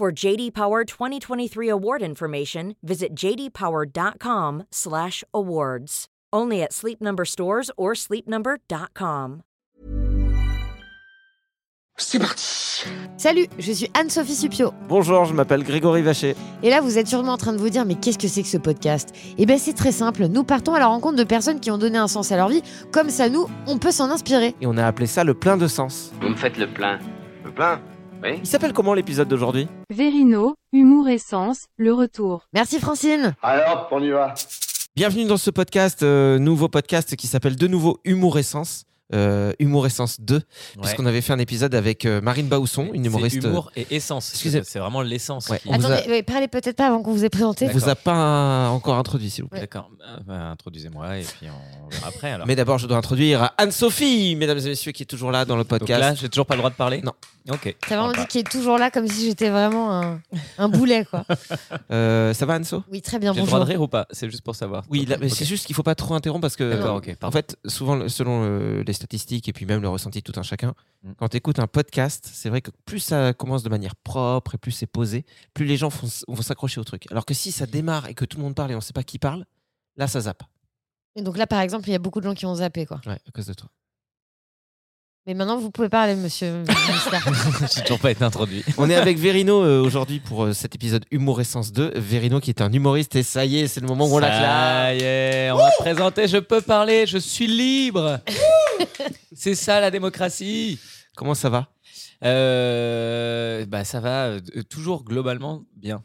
For JD Power 2023 award information, visit jdpower.com/awards. Only at Sleep Number stores or sleepnumber.com. C'est parti Salut, je suis Anne-Sophie Supio. Bonjour, je m'appelle Grégory Vacher. Et là, vous êtes sûrement en train de vous dire, mais qu'est-ce que c'est que ce podcast? Eh bien, c'est très simple. Nous partons à la rencontre de personnes qui ont donné un sens à leur vie. Comme ça, nous, on peut s'en inspirer. Et on a appelé ça le plein de sens. Vous me faites le plein. Le plein? Oui Il s'appelle comment l'épisode d'aujourd'hui? Vérino, humour et sens, le retour. Merci Francine. Alors, on y va. Bienvenue dans ce podcast, euh, nouveau podcast qui s'appelle de nouveau Humour Essence. Euh, Humour Essence 2, puisqu'on avait fait un épisode avec euh, Marine Baousson, une humoriste. C'est humour et essence. Excusez- C'est vraiment l'essence. Ouais, qui- on vous Attendez, a- ouais, parlez peut-être pas avant qu'on vous ait présenté. On vous a pas encore introduit, s'il vous plaît. D'accord. Ah, bah, Introduisez-moi et puis on verra après alors. Mais d'abord, je dois introduire Anne-Sophie, mesdames et messieurs, qui est toujours là dans le Donc là, podcast. j'ai toujours pas le droit de parler? Non. Ok. T'as vraiment Sympa. dit qu'il est toujours là comme si j'étais vraiment un, un boulet, quoi. Euh, ça va, Anne-So Oui, très bien, J'ai le droit de rire ou pas? C'est juste pour savoir. Oui, là, mais c'est juste qu'il faut pas trop interrompre parce que. D'accord, ok. En fait, souvent, selon euh, les statistiques et puis même le ressenti de tout un chacun, Mm. quand tu écoutes un podcast, c'est vrai que plus ça commence de manière propre et plus c'est posé, plus les gens font vont s'accrocher au truc. Alors que si ça démarre et que tout le monde parle et on sait pas qui parle, là ça zappe. Et donc là, par exemple, il y a beaucoup de gens qui ont zappé, quoi. Ouais, à cause de toi. Mais maintenant, vous pouvez parler, monsieur. J'ai toujours pas été introduit. On est avec Verino euh, aujourd'hui pour euh, cet épisode Humour Essence 2. Verino qui est un humoriste et ça y est, c'est le moment où on l'acclame. Ça y est, on va te présenter, je peux parler, je suis libre. C'est ça la démocratie. Comment ça va? Euh, bah ça va euh, toujours globalement bien.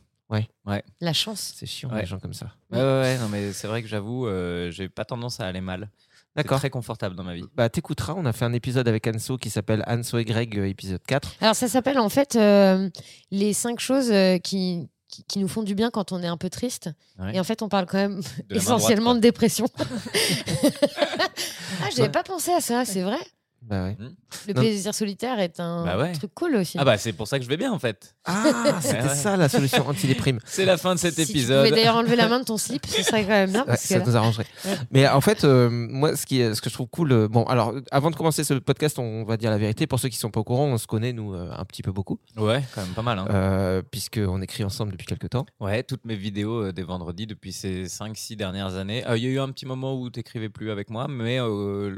La chance. C'est chiant Ouais. les gens comme ça. Ouais, ouais, ouais, non mais c'est vrai que j'avoue, euh, j'ai pas tendance à aller mal. D'accord. Très confortable dans ma vie. Bah t'écouteras, on a fait un épisode avec Anso qui s'appelle Anso et Greg euh, épisode 4. Alors, ça s'appelle en fait euh, les cinq choses euh, qui, qui, qui nous font du bien quand on est un peu triste. Ouais. Et en fait, on parle quand même De essentiellement droite, de dépression. ah, j'avais pas pensé à ça, c'est vrai. Bah ouais. Le Non. plaisir solitaire est un Bah ouais. truc cool aussi. Ah bah c'est pour ça que je vais bien en fait. Ah, c'était ouais. ça la solution anti-déprime. C'est la fin de cet si tu épisode. pouvais d'ailleurs enlever la main de ton slip, ce serait quand même bien. Ouais, Parce que ça nous arrangerait. Ouais. Mais en fait, euh, moi, ce, qui ce que je trouve cool, euh, bon, alors, avant de commencer ce podcast, on va dire la vérité. Pour ceux qui sont pas au courant, on se connaît, nous, euh, un petit peu beaucoup, Ouais, quand même pas mal. Hein. euh, puisqu'on écrit ensemble depuis quelques temps. Ouais, toutes mes vidéos euh, des vendredis depuis ces 5-6 dernières années. Euh, Il y a eu un petit moment où tu n'écrivais plus avec moi, mais euh,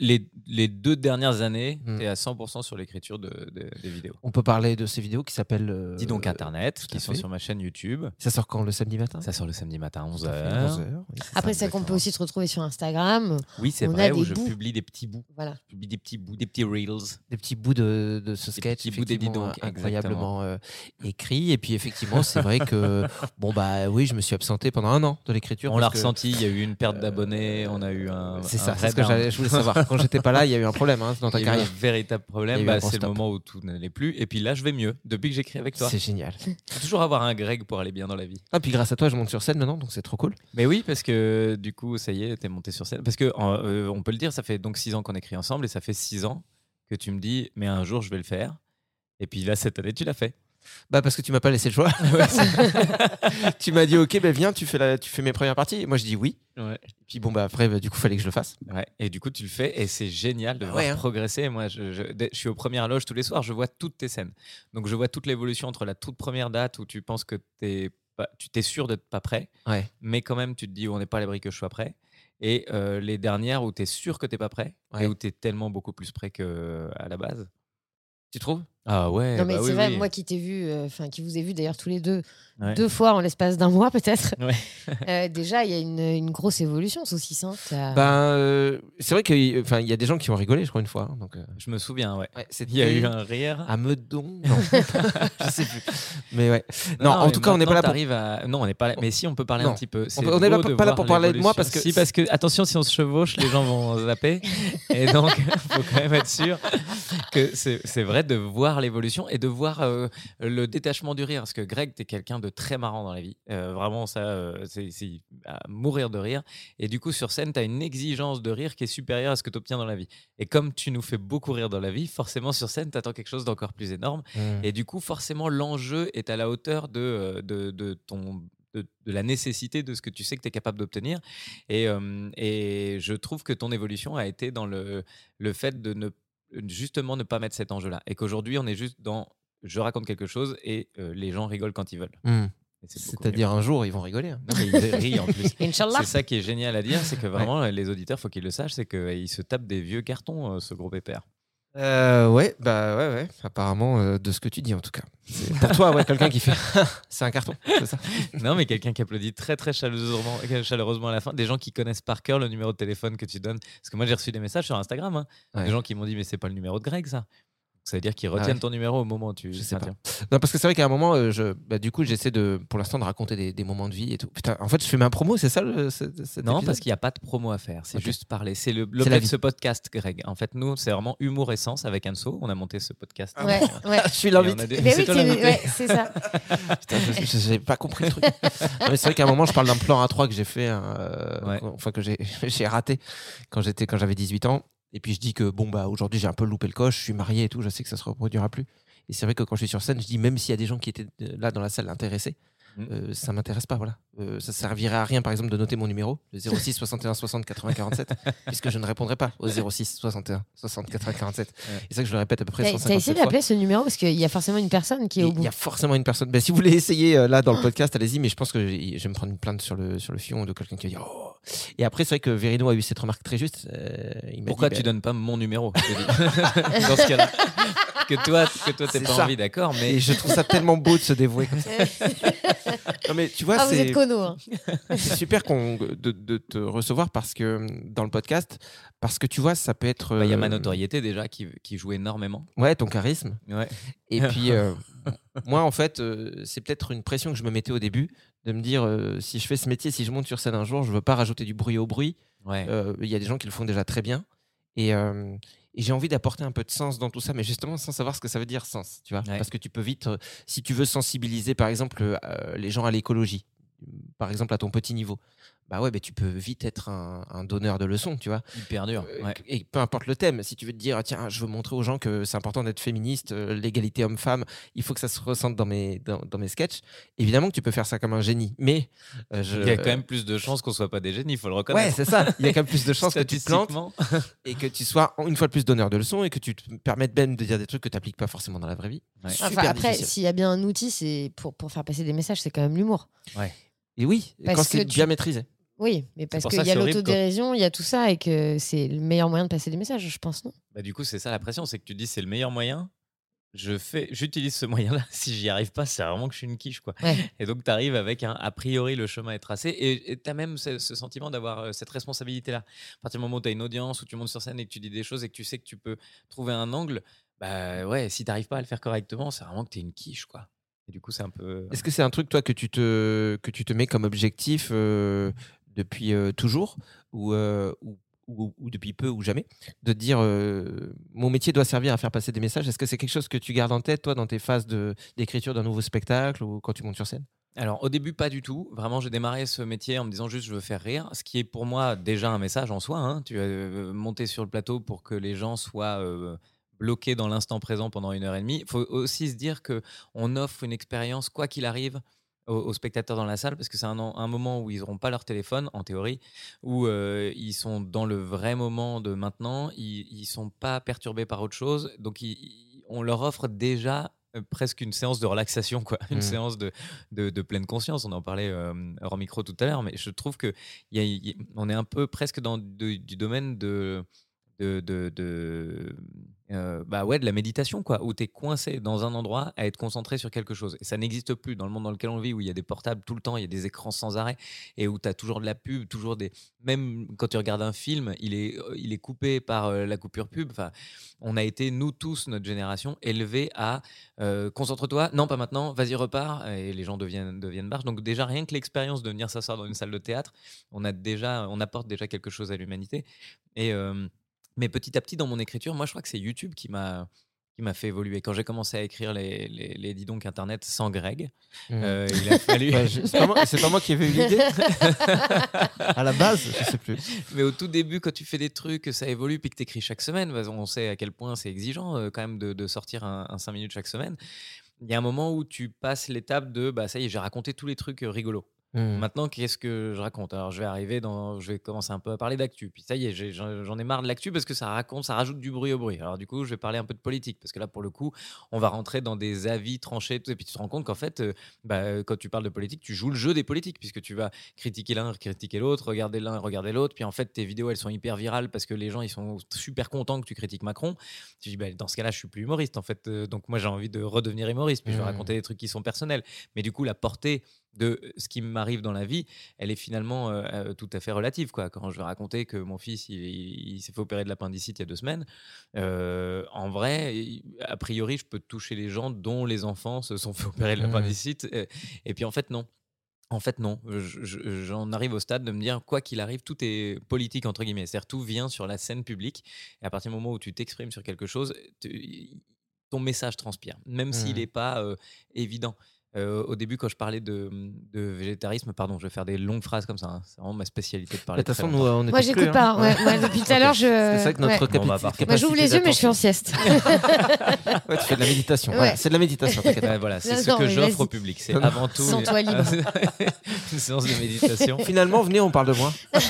les, les deux dernières années, Hmm. tu es à 100% sur l'écriture de, de- des vidéos. On peut parler de ces vidéos qui s'appellent. euh, Dis donc Internet, qui sont fait. sur ma chaîne YouTube. Ça sort quand Le samedi matin? Ça sort le samedi matin à Tout à fait, 11h. 11 heures, oui, c'est Après, c'est qu'on peut aussi te retrouver sur Instagram. Oui, c'est vrai, où des je bouts. publie des petits bouts. Voilà. Je publie des petits bouts, des petits reels. Des petits bouts de, de ce Des sketch, petits bouts des bidons, incroyablement euh, écrit. Et puis, effectivement, c'est vrai que, bon, bah oui, je me suis absenté pendant un an de l'écriture. On l'a ressenti, il y a eu une perte d'abonnés, on a eu un. C'est ça, c'est ce que je voulais savoir. Quand j'étais pas là, il y a eu un problème hein, dans ta Il y a eu carrière. un véritable problème, bah, c'est le moment où tout n'allait plus. Et puis là, je vais mieux depuis que j'écris avec toi. C'est génial. faut toujours avoir un Greg pour aller bien dans la vie. Ah, puis grâce à toi, je monte sur scène maintenant, donc c'est trop cool. Mais oui, parce que du coup, ça y est, t'es monté sur scène. Parce que euh, on peut le dire, ça fait donc six ans qu'on écrit ensemble et ça fait six ans que tu me dis, mais un jour je vais le faire. Et puis là, cette année, tu l'as fait. Bah parce que tu m'as pas laissé le choix. tu m'as dit ok, bah viens, tu fais la, tu fais mes premières parties. Et moi je dis oui. Ouais. Puis bon bah après, bah, du coup, fallait que je le fasse. Ouais. Et du coup, tu le fais et c'est génial de Ah voir hein. progresser. Moi, je, je- suis aux premières loges tous les soirs, je vois toutes tes scènes. Donc, je vois toute l'évolution entre la toute première date où tu penses que t'es pas, tu t'es sûr d'être pas prêt, mais quand même, tu te dis, on n'est pas à l'abri que je sois prêt. Et euh, les dernières où tu es sûr que t'es pas prêt Ouais. et où tu es tellement beaucoup plus prêt qu'à la base. Tu trouves? Ah ouais. Non, mais bah c'est oui, vrai, oui. moi qui t'ai vu, euh, enfin, qui vous ai vu d'ailleurs tous les deux, Ouais. deux fois en l'espace d'un mois peut-être. Ouais. Euh, déjà, il y a une, une grosse évolution, saucisse. Hein. Ben euh, c'est vrai qu'il enfin, il y a des gens qui ont rigolé, je crois une fois. hein, donc euh, Je me souviens, ouais. ouais, Il y a eu un rire. à Meudon. Non, je sais plus. Mais ouais. Non, en tout cas, on n'est pas là pour. à- Non, on n'est pas là. Mais si, on peut parler Non. un petit peu. On est là beau pas- là pour parler de moi parce que- Si, parce que, attention, si on se chevauche, les gens vont zapper. Et donc, faut quand même être sûr que c'est c'est vrai de voir l'évolution et de voir euh, le détachement du rire. Parce que Greg, tu es quelqu'un de très marrant dans la vie. Euh, vraiment, ça, euh, c'est à mourir de rire. Et du coup, sur scène, tu as une exigence de rire qui est supérieure à ce que tu obtiens dans la vie. Et comme tu nous fais beaucoup rire dans la vie, forcément, sur scène, tu attends quelque chose d'encore plus énorme. Mm. Et du coup, forcément, l'enjeu est à la hauteur de, de, de ton, de, de la nécessité de ce que tu sais que tu es capable d'obtenir. Et, euh, et je trouve que ton évolution a été dans le, le fait de ne justement ne pas mettre cet enjeu-là. Et qu'aujourd'hui, on est juste dans je raconte quelque chose et euh, les gens rigolent quand ils veulent. Mm. Beaucoup C'est-à-dire un jour, ils vont rigoler. hein. Non, mais ils rient en plus. Inch'Allah. C'est ça qui est génial à dire, c'est que vraiment, les auditeurs, faut qu'ils le sachent, c'est qu'ils se tapent des vieux cartons, euh, ce gros pépère. Euh, ouais, bah ouais, ouais. Apparemment, euh, de ce que tu dis en tout cas. C'est- Pour toi, ouais, quelqu'un qui fait. c'est un carton, c'est ça? Non, mais quelqu'un qui applaudit très très chaleureusement, chaleureusement à la fin. Des gens qui connaissent par cœur le numéro de téléphone que tu donnes. Parce que moi j'ai reçu des messages sur Instagram. hein. Ouais. Des gens qui m'ont dit mais c'est pas le numéro de Greg ça. Ça veut dire qu'ils retiennent ouais. ton numéro au moment où tu. Je sais pas. Non, parce que c'est vrai qu'à un moment, euh, je, bah, du coup, j'essaie de, pour l'instant, de raconter des, des moments de vie et tout. Putain, en fait, je fais ma promo, c'est ça le. ce- cet Non, parce qu'il n'y a pas de promo à faire. C'est juste parler. C'est le- l'objet de ce podcast, Greg. En fait, nous, c'est vraiment humour et sens avec Anso. On a monté ce podcast. Ouais, ouais. Je suis l'invité. des- Mais c'est ouais, c'est ça. Putain, je- j'ai pas compris le truc. Non, mais c'est vrai qu'à un moment, je parle d'un plan A3 que j'ai fait, euh, Ouais. enfin que j'ai j'ai raté quand j'étais quand j'avais 18 ans. Et puis je dis que bon bah aujourd'hui j'ai un peu loupé le coche, je suis marié et tout, je sais que ça se reproduira plus. Et c'est vrai que quand je suis sur scène, je dis même s'il y a des gens qui étaient euh, là dans la salle intéressés, Mm. euh, ça m'intéresse pas, voilà. Euh, ça servirait à rien par exemple de noter mon numéro, le 06 61 60 80 47, puisque je ne répondrai pas au 06 61 60 80 47. Et c'est ça que je le répète à peu près T'as t'as 157 essayé d'appeler ce numéro parce qu'il y a forcément une personne qui est au Il bout. y a forcément une personne. Ben, si vous voulez essayer euh, là dans le podcast, allez-y, mais je pense que je je vais me prendre une plainte sur le, sur le fion de quelqu'un qui va dire Oh Et après, c'est vrai que Verino a eu cette remarque très juste. euh, il m'a Pourquoi dit, tu ben, donnes pas mon numéro. Dans ce cas-là. Que toi, que toi, t'es pas ça. envie, d'accord, mais Et je trouve ça tellement beau de se dévouer comme ça. non, mais tu vois, Ah, vous c'est êtes cono. hein. c'est super qu'on- de, de te recevoir parce que dans le podcast, parce que tu vois, ça peut être. Bah, il y a euh, ma notoriété déjà qui, qui joue énormément. Ouais, ton charisme. Ouais. Et puis, euh, moi, en fait, euh, c'est peut-être une pression que je me mettais au début de me dire euh, si je fais ce métier, si je monte sur scène un jour, je veux pas rajouter du bruit au bruit. Ouais. Euh, Il y a des gens qui le font déjà très bien. Et, euh, et j'ai envie d'apporter un peu de sens dans tout ça, mais justement sans savoir ce que ça veut dire sens, tu vois. Ouais. Parce que tu peux vite, si tu veux sensibiliser, par exemple, les gens à l'écologie, par exemple à ton petit niveau, bah ouais, bah, tu peux vite être un, un donneur de leçons, tu vois. Hyper dur. Euh, ouais. Et peu importe le thème, si tu veux te dire, tiens, je veux montrer aux gens que c'est important d'être féministe, euh, l'égalité homme-femme, il faut que ça se ressente dans mes, dans, dans mes sketchs. Évidemment que tu peux faire ça comme un génie, mais euh, je... Il y a quand même plus de chances qu'on soit pas des génies, il faut le reconnaître. Ouais, c'est ça. Il y a quand même plus de chances que tu te plantes et que tu sois une fois de plus donneur de leçons et que tu te permettes même de dire des trucs que tu n'appliques pas forcément dans la vraie vie. Ouais. Super Enfin, après, s'il y a bien un outil, c'est pour, pour faire passer des messages, c'est quand même l'humour. Et oui, Parce quand c'est tu- bien maîtrisé. Oui, mais parce qu'il y a l'autodérision, il y a tout ça et que c'est le meilleur moyen de passer des messages, je pense, non? Bah, du coup, c'est ça la pression, c'est que tu dis c'est le meilleur moyen. Je fais, j'utilise ce moyen-là. Si j'y arrive pas, c'est vraiment que je suis une quiche, quoi. Ouais. Et donc, tu arrives avec un a priori le chemin est tracé et tu as même ce, ce sentiment d'avoir euh, cette responsabilité-là. À partir du moment où tu as une audience, où tu montes sur scène et que tu dis des choses et que tu sais que tu peux trouver un angle, bah ouais, si tu n'arrives pas à le faire correctement, c'est vraiment que tu es une quiche, quoi. Et du coup, c'est un peu. Est-ce que c'est un truc, toi, que tu te, que tu te mets comme objectif euh, depuis euh, toujours ou, euh, ou, depuis peu ou jamais de dire euh, mon métier doit servir à faire passer des messages Est-ce que c'est quelque chose que tu gardes en tête, toi, dans tes phases d'écriture d'un nouveau spectacle ou quand tu montes sur scène? Alors au début pas du tout. Vraiment j'ai démarré ce métier en me disant juste je veux faire rire, ce qui est pour moi déjà un message en soi. hein. Tu as monté sur le plateau pour que les gens soient bloqués dans l'instant présent pendant une heure et demie. Il faut aussi se dire que on offre une expérience quoi qu'il arrive aux, aux spectateurs dans la salle parce que c'est un, en- un moment où ils n'auront pas leur téléphone en théorie, où euh, ils sont dans le vrai moment de maintenant, ils, ils sont pas perturbés par autre chose, donc ils- ils- on leur offre déjà euh, presque une séance de relaxation, quoi, une Mhm. séance de, de, de pleine conscience. On en parlait euh, hors micro tout à l'heure, mais je trouve que il y a- il y a- on est un peu presque dans de- du domaine de de, euh, bah ouais, de la méditation, quoi, où tu es coincé dans un endroit à être concentré sur quelque chose. Et ça n'existe plus dans le monde dans lequel on vit, où il y a des portables tout le temps, il y a des écrans sans arrêt, et où tu as toujours de la pub, toujours des. Même quand tu regardes un film, il est, euh, il est coupé par euh, la coupure pub. On a été, nous tous, notre génération, élevés à concentre-toi, non, pas maintenant, vas-y, repars, et les gens deviennent, deviennent barges. Donc, déjà, rien que l'expérience de venir s'asseoir dans une salle de théâtre, on, a déjà, on apporte déjà quelque chose à l'humanité. Et. Mais petit à petit, dans mon écriture, moi, je crois que c'est YouTube qui m'a qui m'a fait évoluer. Quand j'ai commencé à écrire les, les, les dis donc Internet sans Greg, Mmh. euh, il a fallu... Je- c'est pas, moi- c'est pas moi qui ai eu l'idée. à la base, je sais plus. Mais au tout début, quand tu fais des trucs, ça évolue, puis que tu écris chaque semaine, parce qu'on sait à quel point c'est exigeant euh, quand même de, de sortir un, 5 minutes chaque semaine, il y a un moment où tu passes l'étape de bah, ça y est, j'ai raconté tous les trucs euh, rigolos. Mmh. Maintenant, qu'est-ce que je raconte? Alors, je vais arriver dans, je vais commencer un peu à parler d'actu. Puis ça y est, j'en ai marre de l'actu parce que ça raconte, ça rajoute du bruit au bruit. Alors du coup, je vais parler un peu de politique parce que là, pour le coup, on va rentrer dans des avis tranchés. Et puis tu te rends compte qu'en fait, euh, bah, quand tu parles de politique, tu joues le jeu des politiques puisque tu vas critiquer l'un, critiquer l'autre, regarder l'un, regarder l'autre. Puis en fait, tes vidéos, elles sont hyper virales parce que les gens, ils sont super contents que tu critiques Macron. Tu dis, bah, dans ce cas-là, je suis plus humoriste en fait. Euh, donc moi, j'ai envie de redevenir humoriste. Puis je vais Mhm. raconter des trucs qui sont personnels. Mais du coup, la portée de ce qui m'arrive dans la vie, elle est finalement euh, euh, tout à fait relative. Quoi. Quand je vais raconter que mon fils, il, il- il s'est fait opérer de l'appendicite il y a deux semaines, euh, en vrai, a priori, je peux toucher les gens dont les enfants se sont fait opérer de Mhm. l'appendicite. Et puis en fait, non. En fait, non. Je- je- J'en arrive au stade de me dire, quoi qu'il arrive, tout est politique, entre guillemets. C'est-à-dire, tout vient sur la scène publique. Et à partir du moment où tu t'exprimes sur quelque chose, tu- ton message transpire, même s'il n'est pas euh, évident. Euh, au début, quand je parlais de, de végétarisme, pardon, je vais faire des longues phrases comme ça. hein. C'est vraiment ma spécialité de De parler. toute très façon, longtemps. nous, on Moi, écoute j'écoute pas. hein. Ouais, depuis tout à l'heure, je. C'est ça que notre ouais. Bon, bah. Moi, j'ouvre les yeux, mais je fais en sieste. d'attention. Ouais, tu fais de la méditation. Ouais. Voilà, c'est de la méditation, t'inquiète pas. Ouais, voilà, c'est Non, ce non, que mais j'offre vas-y. au public. C'est Non, non. avant tout Sens-toi libre. une séance de méditation. Finalement, venez, on parle de moi.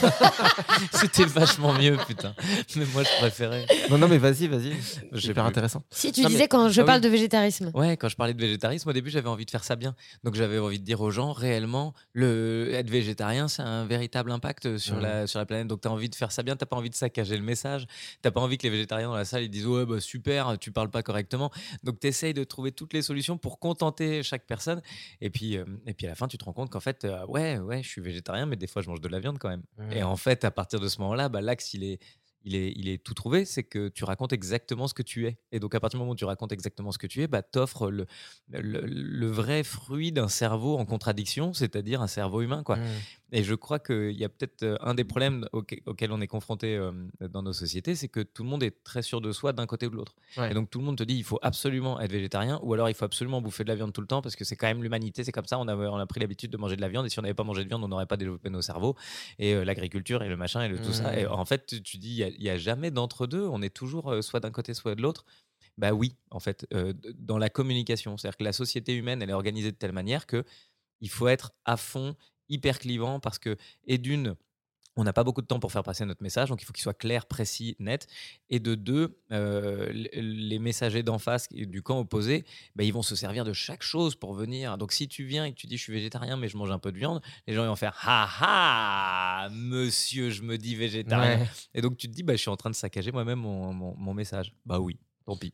C'était vachement mieux, putain. Mais moi, je préférais. Non, non, mais vas-y, vas-y. Super plus. intéressant. Si tu Non, mais- disais quand je Ah parle de végétarisme. Ouais, quand je parlais de végétarisme, au début, j'avais envie de faire ça bien. Donc, j'avais envie de dire aux gens, réellement, le être végétarien, c'est un véritable impact sur, Mhm. la, sur la planète. Donc, tu as envie de faire ça bien, tu pas envie de saccager le message. Tu pas envie que les végétariens dans la salle ils disent Ouais, bah, super, tu parles pas correctement. Donc, tu essayes de trouver toutes les solutions pour contenter chaque personne. Et puis, euh, et puis à la fin, tu te rends compte qu'en fait, euh, ouais, ouais, je suis végétarien, mais des fois, je mange de la viande quand même. Et en fait, à partir de ce moment-là, bah, l'axe, il est, il, est, tout trouvé. C'est que tu racontes exactement ce que tu es. Et donc, à partir du moment où tu racontes exactement ce que tu es, bah, t'offres le vrai fruit d'un cerveau en contradiction, c'est-à-dire un cerveau humain. Quoi. Mmh. Et je crois qu'il y a peut-être euh, un des problèmes auxquels, on est confronté euh, dans nos sociétés, c'est que tout le monde est très sûr de soi d'un côté ou de l'autre. Ouais. Et donc tout le monde te dit il faut absolument être végétarien ou alors il faut absolument bouffer de la viande tout le temps parce que c'est quand même l'humanité, c'est comme ça, on a, on a pris l'habitude de manger de la viande et si on n'avait pas mangé de viande, on n'aurait pas développé nos cerveaux et euh, l'agriculture et le machin et le tout ça. Et en fait, tu, tu dis il y a- jamais d'entre-deux, on est toujours euh, soit d'un côté, soit de l'autre. Bah oui, en fait, euh, dans la communication. C'est-à-dire que la société humaine, elle est organisée de telle manière que il faut être à fond, hyper clivant, parce que, et d'une, on n'a pas beaucoup de temps pour faire passer notre message, donc il faut qu'il soit clair, précis, net. Et de deux, euh, les messagers d'en face, du camp opposé, bah, ils vont se servir de chaque chose pour venir. Donc si tu viens et que tu dis je suis végétarien, mais je mange un peu de viande, les gens ils vont faire ha ha, monsieur, je me dis végétarien. Ouais. Et donc tu te dis bah, je suis en train de saccager moi-même mon, mon- mon message. Bah oui, tant pis.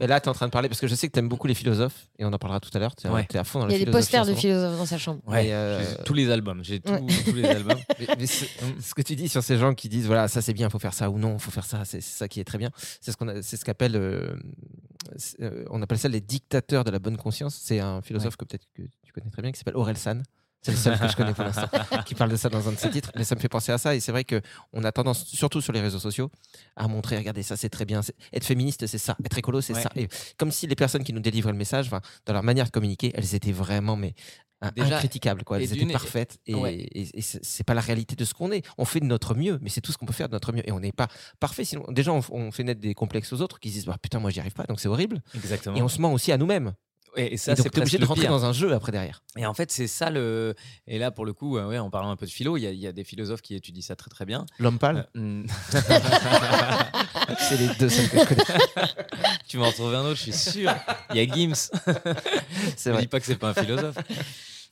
Et là, tu es en train de parler, parce que je sais que tu aimes beaucoup les philosophes, et on en parlera tout à l'heure. Tu es, Ouais. à fond dans Il y a des posters de philosophes dans sa chambre. Ouais, euh, j'ai tous les albums, j'ai tout- tous les albums. Mais- mais ce, ce que tu dis sur ces gens qui disent voilà ça c'est bien, il faut faire ça ou non, il faut faire ça, c'est ça qui est très bien. C'est ce qu'on c'est ce qu'appelle euh, euh, on appelle ça les dictateurs de la bonne conscience. C'est un philosophe que peut-être que tu connais très bien qui s'appelle Aurel San. C'est le seul que je connais pour l'instant qui parle de ça dans un de ses titres. Mais ça me fait penser à ça et c'est vrai que on a tendance, surtout sur les réseaux sociaux, à montrer regardez ça c'est très bien. Être féministe c'est ça, être écolo c'est Ouais. ça. Et comme si les personnes qui nous délivraient le message, dans leur manière de communiquer, elles étaient vraiment mais Déjà, quoi. Elles étaient parfaites et, Ouais. et- et c'est c'est pas la réalité de ce qu'on est. On fait de notre mieux, mais c'est tout ce qu'on peut faire de notre mieux et on n'est pas parfait. Sinon, déjà on, on fait naître des complexes aux autres qui se disent bah, putain moi j'y arrive pas donc c'est horrible. Exactement. Et on se ment aussi à nous-mêmes. Et, et ça, c'est obligé de rentrer pire. dans un jeu après derrière. Et en fait, c'est ça le. Et là, pour le coup, euh, ouais, en parlant un peu de philo, il y, a- il y a des philosophes qui étudient ça très très bien. L'homme pâle, Euh, hmm. c'est les deux seuls que je connais. tu vas en retrouver un autre, je suis sûr. Il y a Gims. C'est Ne vrai. dis pas que c'est pas un philosophe.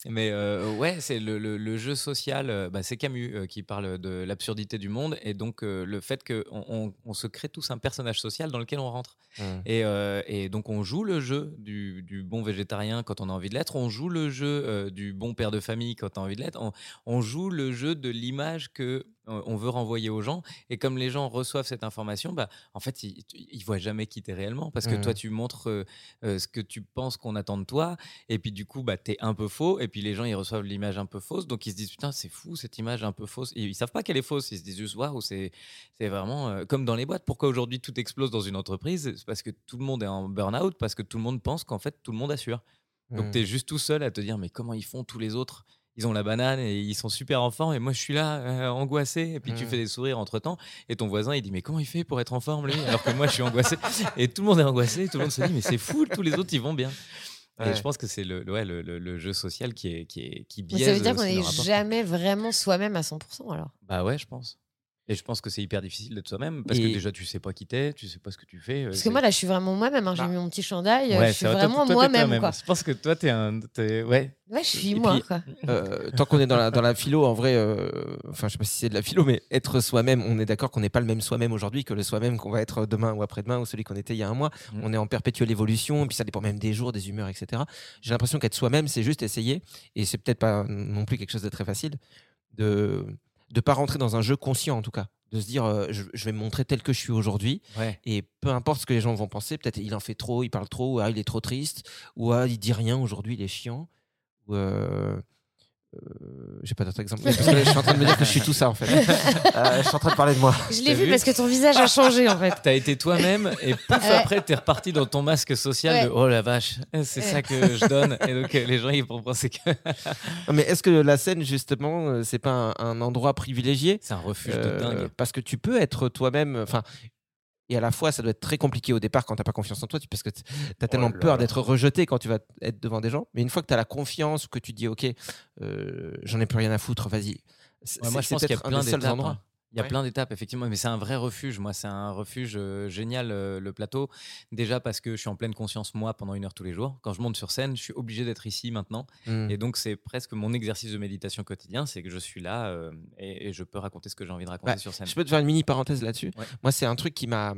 Mais euh, ouais, c'est le, le- le jeu social. euh, bah, c'est Camus euh, qui parle de l'absurdité du monde et donc euh, le fait qu'on on, on se crée tous un personnage social dans lequel on rentre. Mm. Et, et donc on joue le jeu du, du bon végétarien quand on a envie de l'être. On joue le jeu du bon père de famille quand on a envie de l'être. On, on joue le jeu de l'image que on veut renvoyer aux gens. Et comme les gens reçoivent cette information, bah, en fait, ils, ils voient jamais qui t'es réellement parce que toi, tu montres euh, euh, ce que tu penses qu'on attend de toi. Et puis du coup, bah, t'es un peu faux. Et puis les gens, ils reçoivent l'image un peu fausse. Donc ils se disent, putain, c'est fou cette image un peu fausse. Et ils savent pas qu'elle est fausse. Ils se disent juste, waouh, c'est vraiment euh, comme dans les boîtes. Pourquoi aujourd'hui tout explose dans une entreprise? C'est parce que tout le monde est en burn-out, parce que tout le monde pense qu'en fait, tout le monde assure. Donc Mm. tu es juste tout seul à te dire, mais comment ils font tous les autres? Ils ont la banane et ils sont super en forme et moi je suis là euh, angoissé et puis tu Mm. fais des sourires entre temps et ton voisin il dit mais comment il fait pour être en forme lui? Alors que moi je suis angoissé et tout le monde est angoissé tout le monde se dit mais c'est fou tous les autres ils vont bien. Et je pense que c'est le, ouais, le, le- le jeu social qui est qui est qui Mais biaise ça veut dire qu'on n'est jamais vraiment soi-même à 100% alors? bah ouais je pense et je pense que c'est hyper difficile d'être soi-même parce Et- que déjà tu sais pas qui t'es tu sais pas ce que tu fais euh, Parce que moi là, je suis vraiment moi-même. hein. J'ai Bah. mis mon petit chandail. euh, Ouais, je suis vrai, vraiment moi-même. Je pense que toi, t'es un. t'es- Ouais. Ouais, je suis Et moi. puis- quoi. Euh, tant qu'on est dans la, dans la philo, en vrai, euh, enfin, je sais pas si c'est de la philo, mais être soi-même, on est d'accord qu'on n'est pas le même soi-même aujourd'hui que le soi-même qu'on va être demain ou après-demain ou celui qu'on était il y a un mois. Mm. On est en perpétuelle évolution, et puis ça dépend même des jours, des humeurs, etc. J'ai l'impression qu'être soi-même, c'est juste essayer, et c'est peut-être pas non plus quelque chose de très facile, de de pas rentrer dans un jeu conscient en tout cas, de se dire euh, je, je vais me montrer tel que je suis aujourd'hui, Ouais. et peu importe ce que les gens vont penser, peut-être il en fait trop, il parle trop, ou ah, il est trop triste, ou ah, il dit rien aujourd'hui, il est chiant. Ou euh, euh, j'ai pas d'autres exemples. Parce que je suis en train de me dire que je suis tout ça en fait. Euh, je suis en train de parler de moi. Je l'ai vu vu parce que ton visage a changé en fait. T'as été toi-même et pouf, Ouais. après, t'es reparti dans ton masque social de oh la vache, c'est Ouais. ça que je donne. Et donc, euh, les gens, ils vont penser que Non, Mais est-ce que la scène justement, c'est pas un, un endroit privilégié? C'est un refuge Euh, de dingue. Parce que tu peux être toi-même. Enfin. Et à la fois, ça doit être très compliqué au départ quand t'as pas confiance en toi, tu- parce que tu as tellement là peur d'être rejeté quand tu vas être devant des gens. Mais une fois que tu as la confiance, que tu dis, OK, euh, j'en ai plus rien à foutre, vas-y. C'est Ouais, moi, je c'est pense qu'il y a peut-être un plein des seuls d'étapes. endroits. Il y a Ouais. plein d'étapes, effectivement, mais c'est un vrai refuge. Moi, c'est un refuge euh, génial, euh, le plateau. Déjà parce que je suis en pleine conscience, moi, pendant une heure tous les jours. Quand je monte sur scène, je suis obligé d'être ici maintenant. Mm. Et donc, c'est presque mon exercice de méditation quotidien. C'est que je suis là euh, et, et je peux raconter ce que j'ai envie de raconter Bah, sur scène. Je peux te faire une mini parenthèse là-dessus. Ouais. Moi, c'est un truc qui m'a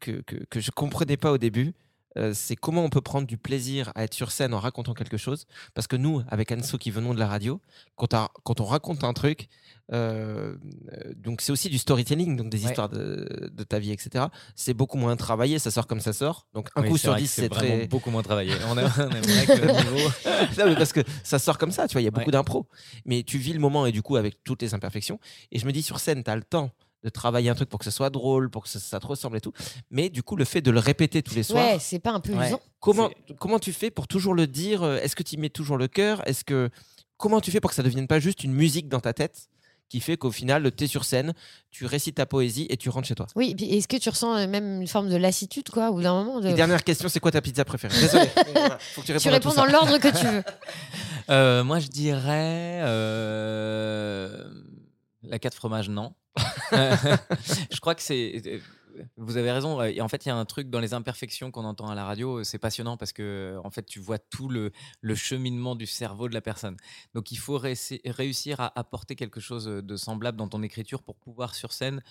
que, que, que je comprenais pas au début. Euh, c'est comment on peut prendre du plaisir à être sur scène en racontant quelque chose. Parce que nous, avec Anso qui venons de la radio, quand on raconte un truc, euh, donc c'est aussi du storytelling, donc des Ouais. histoires de, de ta vie, etc. C'est beaucoup moins travaillé, ça sort comme ça sort. Donc un Oui, coup sur dix, c'est très. beaucoup moins travaillé. On, a- on niveau. Non, mais parce que ça sort comme ça, tu vois, il y a beaucoup Ouais. d'impro. Mais tu vis le moment et du coup avec toutes les imperfections. Et je me dis sur scène, tu as le temps de travailler un truc pour que ce soit drôle, pour que ça, ça te ressemble et tout. Mais du coup, le fait de le répéter tous les soirs, Ouais, c'est pas un peu usant. comment, comment tu fais pour toujours le dire euh, Est-ce que tu y mets toujours le cœur? Est-ce que Comment tu fais pour que ça ne devienne pas juste une musique dans ta tête? Qui fait qu'au final, tu es sur scène, tu récites ta poésie et tu rentres chez toi Oui, est-ce que tu ressens euh, même une forme de lassitude quoi, ou d'un moment de... Et dernière question, c'est quoi ta pizza préférée? Désolé, voilà, faut que tu Tu répondes réponds dans l'ordre que tu veux. Euh, moi, je dirais euh, la 4 fromages, non. je crois que c'est. Euh, Vous avez raison. euh, et En fait, il y a un truc dans les imperfections qu'on entend à la radio. euh, C'est passionnant parce que, en fait, tu vois tout le, cheminement du cerveau de la personne. Donc, il faut réussi- réussir à apporter quelque chose de semblable dans ton écriture pour pouvoir sur scène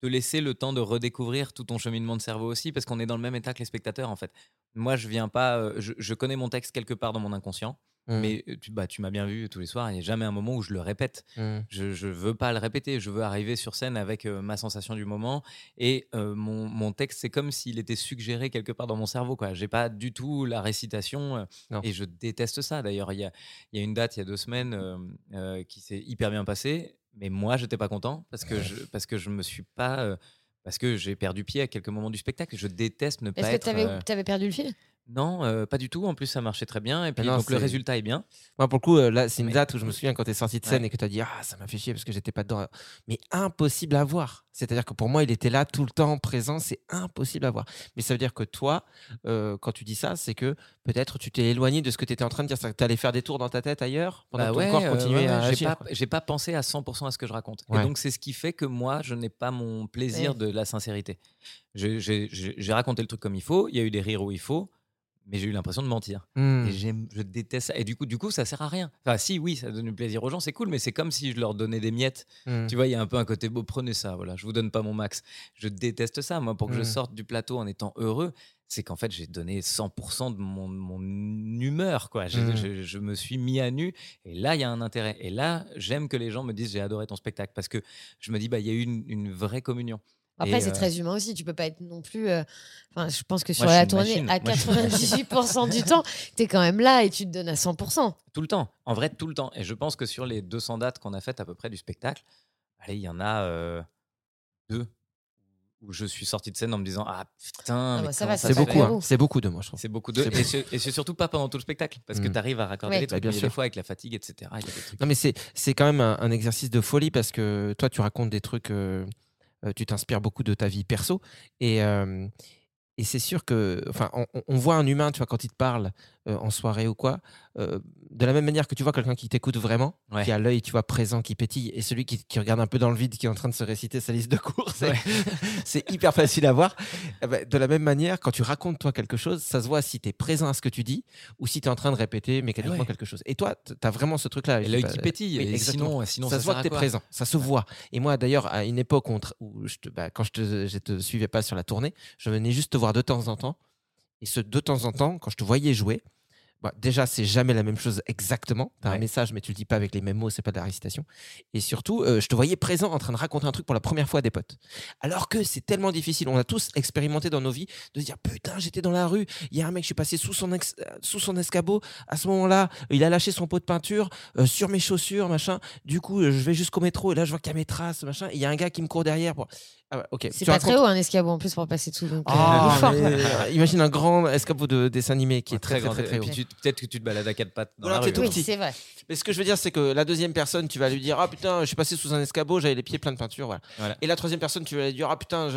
te laisser le temps de redécouvrir tout ton cheminement de cerveau aussi, parce qu'on est dans le même état que les spectateurs, en fait. Moi, je viens pas, euh, je connais mon texte quelque part dans mon inconscient, Mm, mais euh, tu, bah, tu m'as bien vu tous les soirs, il n'y a jamais un moment où je le répète. mm. Je, je veux pas le répéter, je veux arriver sur scène avec euh, ma sensation du moment et euh, mon, mon texte, c'est comme s'il était suggéré quelque part dans mon cerveau. Je n'ai pas du tout la récitation euh, et je déteste ça. D'ailleurs, il y a, il y a une date il y a deux semaines euh, euh, qui s'est hyper bien passée, mais moi, j'étais pas content parce que je, parce que je me suis pas. euh, parce que j'ai perdu pied à quelques moments du spectacle. Je déteste ne pas Est-ce que être. tu avais, euh, perdu le fil? Non, euh, pas du tout. En plus, ça marchait très bien. Et puis, non, donc, le résultat est bien. Moi, pour le coup, euh, là, c'est une Mais- date où je me souviens quand tu es sorti de scène Ouais. et que tu as dit Ah, ça m'a fait chier parce que j'étais pas dedans. Mais impossible à voir. C'est-à-dire que pour moi, il était là tout le temps, présent. C'est impossible à voir. Mais ça veut dire que toi, euh, quand tu dis ça, c'est que peut-être tu t'es éloigné de ce que tu étais en train de dire. Tu allais faire des tours dans ta tête ailleurs pendant Bah que ton ouais, corps euh, continuait ouais, à ouais, j'ai agir. pas, pas pensé à 100% à ce que je raconte. Ouais. Et donc, c'est ce qui fait que moi, je n'ai pas mon plaisir Ouais. de la sincérité. J'ai raconté le truc comme il faut, il y a eu des rires où il faut, mais j'ai eu l'impression de mentir. Hmm. Et je déteste ça. Et du coup, du coup, ça sert à rien. Enfin, si, oui, ça donne du plaisir aux gens, c'est cool, mais c'est comme si je leur donnais des miettes. Hmm. Tu vois, il y a un peu un côté beau, prenez ça, voilà, je vous donne pas mon max. Je déteste ça, moi, pour que je Mm. sorte du plateau en étant heureux, c'est qu'en fait, j'ai donné 100% de mon, mon humeur, quoi. Je, je me suis mis à nu, et là, il y a un intérêt. Et là, j'aime que les gens me disent, j'ai adoré ton spectacle, parce que je me dis, bah, il y a eu une, une vraie communion. Après, c'est euh, très humain aussi. Tu peux pas être non plus. euh, Enfin, je pense que sur Moi, la tournée, machine. à Moi, je suis- 98% du temps, tu es quand même là et tu te donnes à 100%. Tout le temps, en vrai, tout le temps. Et je pense que sur les 200 dates qu'on a faites à peu près du spectacle, allez, il y en a euh, deux où je suis sorti de scène en me disant Ah putain, Ah bah, ça comment va, ça C'est beaucoup, hein. c'est beaucoup de moi, je trouve. C'est beaucoup de. Et c'est surtout pas pendant tout le spectacle, parce que Mm. tu arrives à raccorder Ouais. les trucs. Bah, bien sûr. des fois, avec la fatigue, etc.. Non, mais c'est c'est quand même un, un exercice de folie parce que toi, tu racontes des trucs, euh, tu t'inspires beaucoup de ta vie perso. Et, euh, c'est sûr que, on voit un humain, tu vois, quand il te parle euh, en soirée ou quoi, euh, de la même manière que tu vois quelqu'un qui t'écoute vraiment, Ouais. qui a l'œil, tu vois, présent, qui pétille, et celui qui, qui regarde un peu dans le vide, qui est en train de se réciter sa liste de courses. Ouais. c'est hyper facile à voir. Eh ben, de la même manière, quand tu racontes toi quelque chose, ça se voit si tu es présent à ce que tu dis ou si tu es en train de répéter mécaniquement Ouais. quelque chose. Et toi, tu as vraiment ce truc-là. L'œil qui pétille. oui, et sinon, sinon, ça, ça, se voit que tu es présent, ça se voit. Et moi, d'ailleurs, à une époque où je te, bah, quand je te, je te suivais pas sur la tournée, je venais juste te voir de temps en temps. Et ce de temps en temps, quand je te voyais jouer, bah, déjà, c'est jamais la même chose exactement. Tu as un message, mais tu le dis pas avec les mêmes mots, c'est pas de la récitation. Et surtout, euh, je te voyais présent en train de raconter un truc pour la première fois à des potes. Alors que c'est tellement difficile. On a tous expérimenté dans nos vies de se dire Putain, j'étais dans la rue, il y a un mec, je suis passé sous son, ex- euh, sous son escabeau. À ce moment-là, il a lâché son pot de peinture euh, sur mes chaussures, machin. Du coup, je vais jusqu'au métro et là, je vois qu'il y a mes traces, machin. Il y a un gars qui me court derrière. Pour... Ah ouais, ok. C'est pas racontes- très haut un escabeau en plus pour passer tout. Donc, euh, Ah, fort, mais, quoi. euh, imagine un grand escabeau de dessin animé qui est très, très, grand- très, très Peut-être que tu te balades à quatre pattes dans Voilà, la rue. tout Oui, c'est vrai. Mais ce que je veux dire, c'est que la deuxième personne, tu vas lui dire Ah putain, je suis passé sous un escabeau, j'avais les pieds pleins de peinture. Voilà. Voilà. Et la troisième personne, tu vas lui dire Ah putain,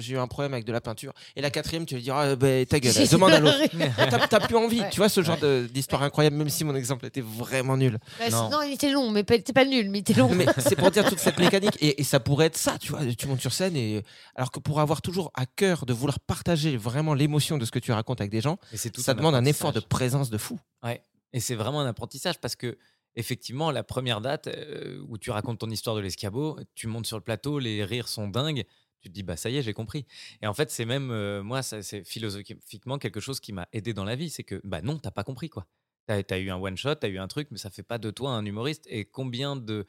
j'ai eu un problème avec de la peinture. Et la quatrième, tu vas lui dire Ah ben ta gueule, demande à l'autre. T'as t'as plus envie, Ouais. tu vois, ce genre de- d'histoire incroyable, même si mon exemple était vraiment nul. Bah, Non. il était long, mais t'es pas nul, mais il était long. Mais c'est pour dire toute cette mécanique. Et, et ça pourrait être ça, tu vois. Tu montes sur scène et. Alors que pour avoir toujours à cœur de vouloir partager vraiment l'émotion de ce que tu racontes avec des gens, Et tout ça demande un effort de présence de fou. Ouais. Et c'est vraiment un apprentissage parce que effectivement, la première date euh, où tu racontes ton histoire de l'escabeau, tu montes sur le plateau, les rires sont dingues. Tu te dis bah ça y est, j'ai compris. Et en fait, c'est même euh, moi, c'est philosophiquement quelque chose qui m'a aidé dans la vie, c'est que bah non, t'as pas compris quoi. T'as as eu un one shot, t'as eu un truc, mais ça fait pas de toi un humoriste. Et combien de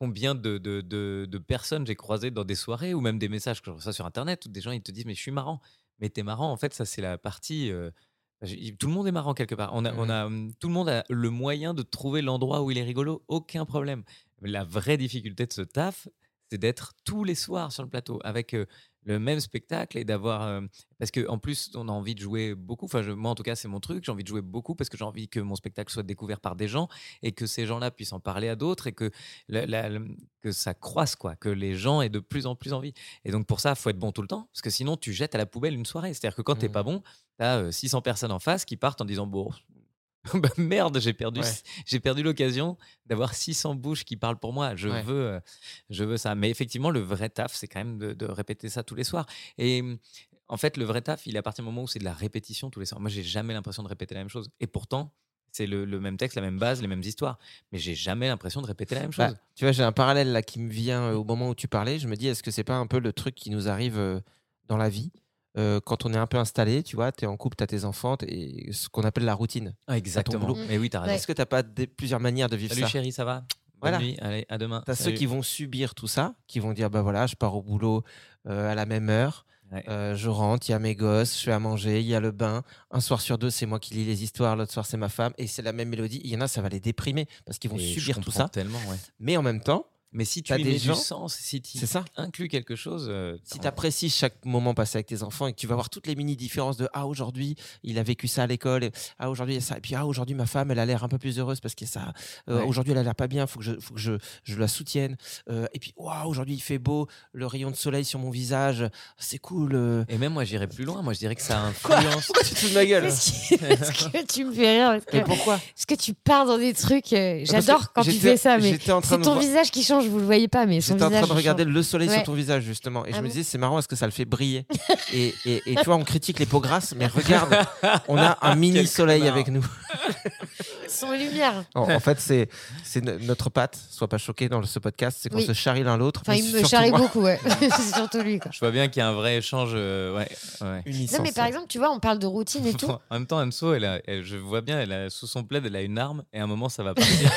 combien de, de, de- de personnes j'ai croisées dans des soirées ou même des messages que je reçois sur internet où des gens ils te disent mais je suis marrant. Mais t'es marrant, en fait, ça c'est la partie. euh, tout le monde est marrant quelque part. On a, on a, hum, tout le monde a le moyen de trouver l'endroit où il est rigolo, aucun problème. La vraie difficulté de ce taf, c'est d'être tous les soirs sur le plateau avec euh, le même spectacle et d'avoir. euh, parce qu'en plus, on a envie de jouer beaucoup. Enfin, je- moi, en tout cas, c'est mon truc. J'ai envie de jouer beaucoup parce que j'ai envie que mon spectacle soit découvert par des gens et que ces gens-là puissent en parler à d'autres et que, la- la- la- que ça croisse, quoi. Que les gens aient de plus en plus envie. Et donc, pour ça, il faut être bon tout le temps parce que sinon, tu jettes à la poubelle une soirée. C'est-à-dire que quand t'es Mhm. pas bon, tu as 600 personnes en face qui partent en disant Bon. bah merde, j'ai perdu, Ouais. j'ai perdu l'occasion d'avoir 600 bouches qui parlent pour moi. Je Ouais. veux, euh, je veux ça. Mais effectivement, le vrai taf, c'est quand même de, de répéter ça tous les soirs. Et hum, en fait, le vrai taf, il est à partir du moment où c'est de la répétition tous les soirs. Moi, j'ai jamais l'impression de répéter la même chose. Et pourtant, c'est le, le même texte, la même base, les mêmes histoires. Mais j'ai jamais l'impression de répéter la même chose. Bah, tu vois, j'ai un parallèle là qui me vient euh, au moment où tu parlais. Je me dis, est-ce que c'est pas un peu le truc qui nous arrive euh, dans la vie? Euh, quand on est un peu installé, tu vois, tu es en couple, tu as tes enfants, et ce qu'on appelle la routine. Ah, exactement. Mais oui, t'as raison. Est-ce que tu pas des- plusieurs manières de vivre Salut ça chérie, ça va? Bonne Voilà. nuit, allez, à demain. Tu as ceux Salut. qui vont subir tout ça, qui vont dire, bah voilà, je pars au boulot euh, à la même heure, Ouais. euh, je rentre, il y a mes gosses, je fais à manger, il y a le bain. Un soir sur deux, c'est moi qui lis les histoires, l'autre soir, c'est ma femme, et c'est la même mélodie. Il y en a, ça va les déprimer, parce qu'ils vont Et subir tout ça. Tellement, ouais. Mais en même temps, Mais si tu T'as y des gens- du sens, si tu c'est ça. inclus quelque chose, euh, Si tu apprécies chaque moment passé avec tes enfants et que tu vas voir toutes les mini différences de ah aujourd'hui il a vécu ça à l'école et ah aujourd'hui il y a ça et puis ah aujourd'hui ma femme elle a l'air un peu plus heureuse parce qu'il y a ça Euh, Ouais. aujourd'hui elle a l'air pas bien faut que je faut que je, je la soutienne Euh, et puis waouh aujourd'hui il fait beau le rayon de soleil sur mon visage c'est cool euh. Et même moi, j'irais plus loin. Moi, je dirais que ça Quoi? influence. pourquoi tu te fous de ma gueule? Parce que, que tu me fais rire? Parce que, pourquoi? parce que tu pars dans des trucs. que J'adore quand tu fais ça, mais c'est ton voir- visage qui change l'échange, vous le voyez pas, mais son J'étais en train de regarder change. le soleil Ouais. sur ton visage justement et Ah je me bon disais c'est marrant est-ce que ça le fait briller? Et, et, et tu vois on critique les peaux grasses mais regarde on a un mini Quel soleil connard. avec nous Son lumière. en, en fait c'est c'est no- notre patte sois pas choqué dans ce podcast c'est qu'on Oui. se charrie l'un l'autre Enfin, il me charrie moi. beaucoup, ouais. c'est surtout lui, quoi. Je vois bien qu'il y a un vrai échange. euh, ouais, Non, mais par exemple, tu vois, on parle de routine et tout. en même temps, Anso, elle a- elle- je vois bien, elle a, sous son plaid, elle a une arme et à un moment, ça va partir.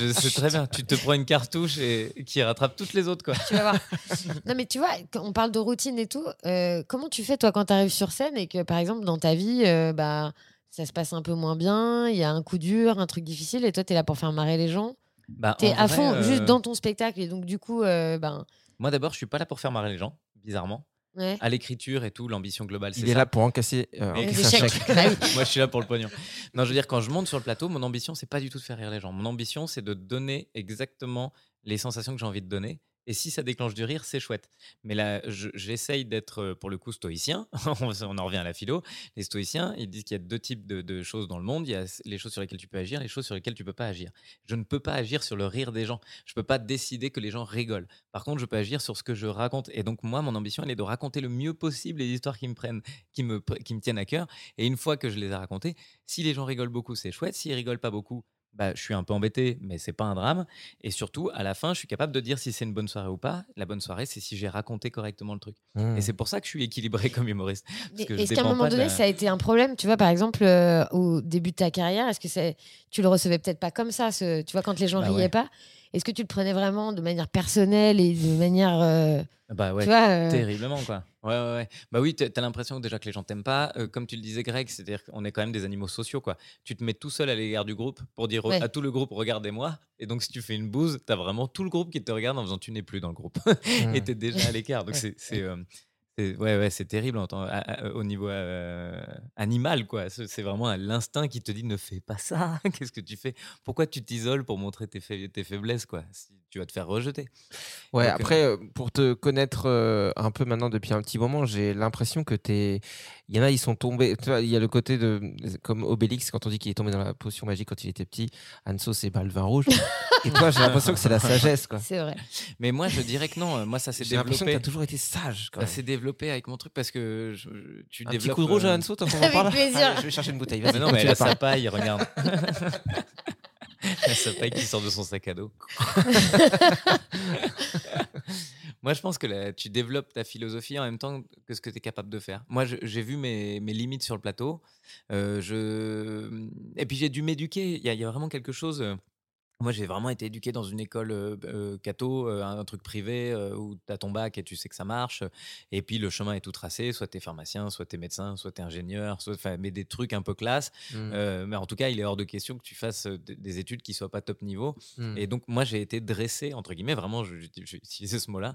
je sais très bien. Tu te prends une cartouche et qui rattrape toutes les autres, quoi. tu vas voir. Non, mais tu vois, on parle de routine et tout, euh, comment tu fais, toi, quand tu arrives sur scène et que, par exemple, dans ta vie, euh, bah, ça se passe un peu moins bien, il y a un coup dur, un truc difficile, et toi, tu es là pour faire marrer les gens? Bah, Tu es en à vrai, fond euh, juste dans ton spectacle, et donc, du coup, euh, ben, Moi, d'abord, je suis pas là pour faire marrer les gens, bizarrement. ouais. À l'écriture et tout, l'ambition globale, c'est il est ça. là pour encaisser, euh, un chèque. Bah. Moi, je suis là pour le pognon. Non, je veux dire, quand je monte sur le plateau, mon ambition, c'est pas du tout de faire rire les gens. Mon ambition, c'est de donner exactement les sensations que j'ai envie de donner. Et si ça déclenche du rire, c'est chouette. Mais là, je- j'essaye d'être, euh, pour le coup, stoïcien. on en revient à la philo. Les stoïciens, ils disent qu'il y a deux types de, choses dans le monde. Il y a les choses sur lesquelles tu peux agir, les choses sur lesquelles tu peux pas agir. Je ne peux pas agir sur le rire des gens. Je peux pas décider que les gens rigolent. Par contre, je peux agir sur ce que je raconte. Et donc, moi, mon ambition, elle est de raconter le mieux possible les histoires qui me prennent, qui me, qui me tiennent à cœur. Et une fois que je les ai racontées, si les gens rigolent beaucoup, c'est chouette. S'ils rigolent pas beaucoup, bah, je suis un peu embêté, mais c'est pas un drame. Et surtout, à la fin, je suis capable de dire si c'est une bonne soirée ou pas. La bonne soirée, c'est si j'ai raconté correctement le truc. Mmh. Et c'est pour ça que je suis équilibré comme humoriste. Est-ce qu'à un moment donné, la- ça a été un problème Tu vois, par exemple, euh, au début de ta carrière, est-ce que c'est- tu le recevais peut-être pas comme ça ce- Tu vois, quand les gens Bah riaient ouais. pas, est-ce que tu le prenais vraiment de manière personnelle et de manière. euh, Bah ouais, tu vois euh, terriblement quoi. Ouais, ouais, ouais. Bah oui, t'as l'impression déjà que les gens t'aiment pas. Euh, comme tu le disais, Greg, c'est-à-dire qu'on est quand même des animaux sociaux, quoi. Tu te mets tout seul à l'égard du groupe pour dire Ouais. à tout le groupe, regardez-moi. Et donc, si tu fais une bouse, t'as vraiment tout le groupe qui te regarde en faisant tu n'es plus dans le groupe. Mmh. et t'es déjà à l'écart. Donc, c'est. Ouais, ouais, c'est terrible en tant- à- à- au niveau euh, animal, quoi. C'est vraiment l'instinct qui te dit ne fais pas ça. Qu'est-ce que tu fais? Pourquoi tu t'isoles pour montrer tes, fai- tes faiblesses, quoi? Si tu vas te faire rejeter. Ouais, Donc, euh, après, euh, pour te connaître euh, un peu maintenant depuis un petit moment, j'ai l'impression que t'es. Il y en a, ils sont tombés. Tu vois, il y a le côté de. Comme Obélix, quand on dit qu'il est tombé dans la potion magique quand il était petit. Anso, c'est pas le vin rouge. Et toi, j'ai l'impression que c'est la sagesse, quoi. C'est vrai. Mais moi, je dirais que non. Moi, ça s'est J'ai l'impression que développé. t'as toujours été sage, quand Ça même. s'est développé avec mon truc parce que je- tu Un petit développes. coup de rouge euh, à Anso, tant qu'on en Avec plaisir. Allez, je vais chercher une bouteille. Mais non, mais elle a sa paille, regarde. Sa paille qui sort de son sac à dos. Moi, je pense que tu développes ta philosophie en même temps que ce que tu es capable de faire. Moi, j'ai vu mes, mes limites sur le plateau. Euh. Et puis, j'ai dû m'éduquer. Il y, a- il y a vraiment quelque chose. Moi, j'ai vraiment été éduqué dans une école euh, euh, catho, euh, un truc privé où tu as ton bac et tu sais que ça marche. Et puis, le chemin est tout tracé. Soit tu es pharmacien, soit tu es médecin, soit tu es ingénieur, soit, mais des trucs un peu classe. Mmh. Mais en tout cas, il est hors de question que tu fasses des- des études qui soient pas top niveau. Mmh. Et donc, moi, j'ai été dressé, entre guillemets, vraiment, vais utiliser ce mot-là,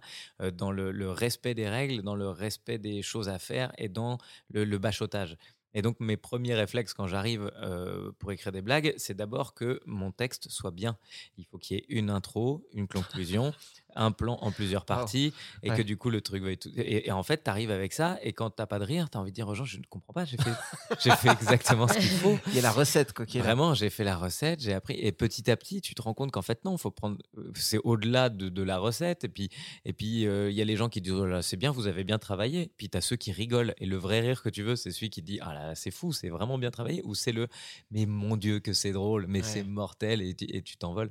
dans le, le respect des règles, dans le respect des choses à faire et dans le, le bachotage. Et donc, mes premiers réflexes quand j'arrive euh, pour écrire des blagues, c'est d'abord que mon texte soit bien. Il faut qu'il y ait une intro, une conclusion, un plan en plusieurs parties, et Ouais. que du coup, le truc va être... Et, et en fait, tu arrives avec ça, et quand t'as pas de rire, tu as envie de dire aux gens, je ne comprends pas, j'ai fait, j'ai fait exactement ce qu'il faut. Il y a la recette, quoi. Vraiment, j'ai fait la recette, j'ai appris. Et petit à petit, tu te rends compte qu'en fait, non, faut prendre. euh, C'est au-delà de, de la recette. Et puis, et puis, euh, il y a les gens qui disent, oh c'est bien, vous avez bien travaillé. Puis, tu as ceux qui rigolent. Et le vrai rire que tu veux, c'est celui qui dit, ah là, c'est fou, c'est vraiment bien travaillé. Ou c'est le, mais mon Dieu, que c'est drôle, mais c'est mortel. Et, tu- et tu t'envoles.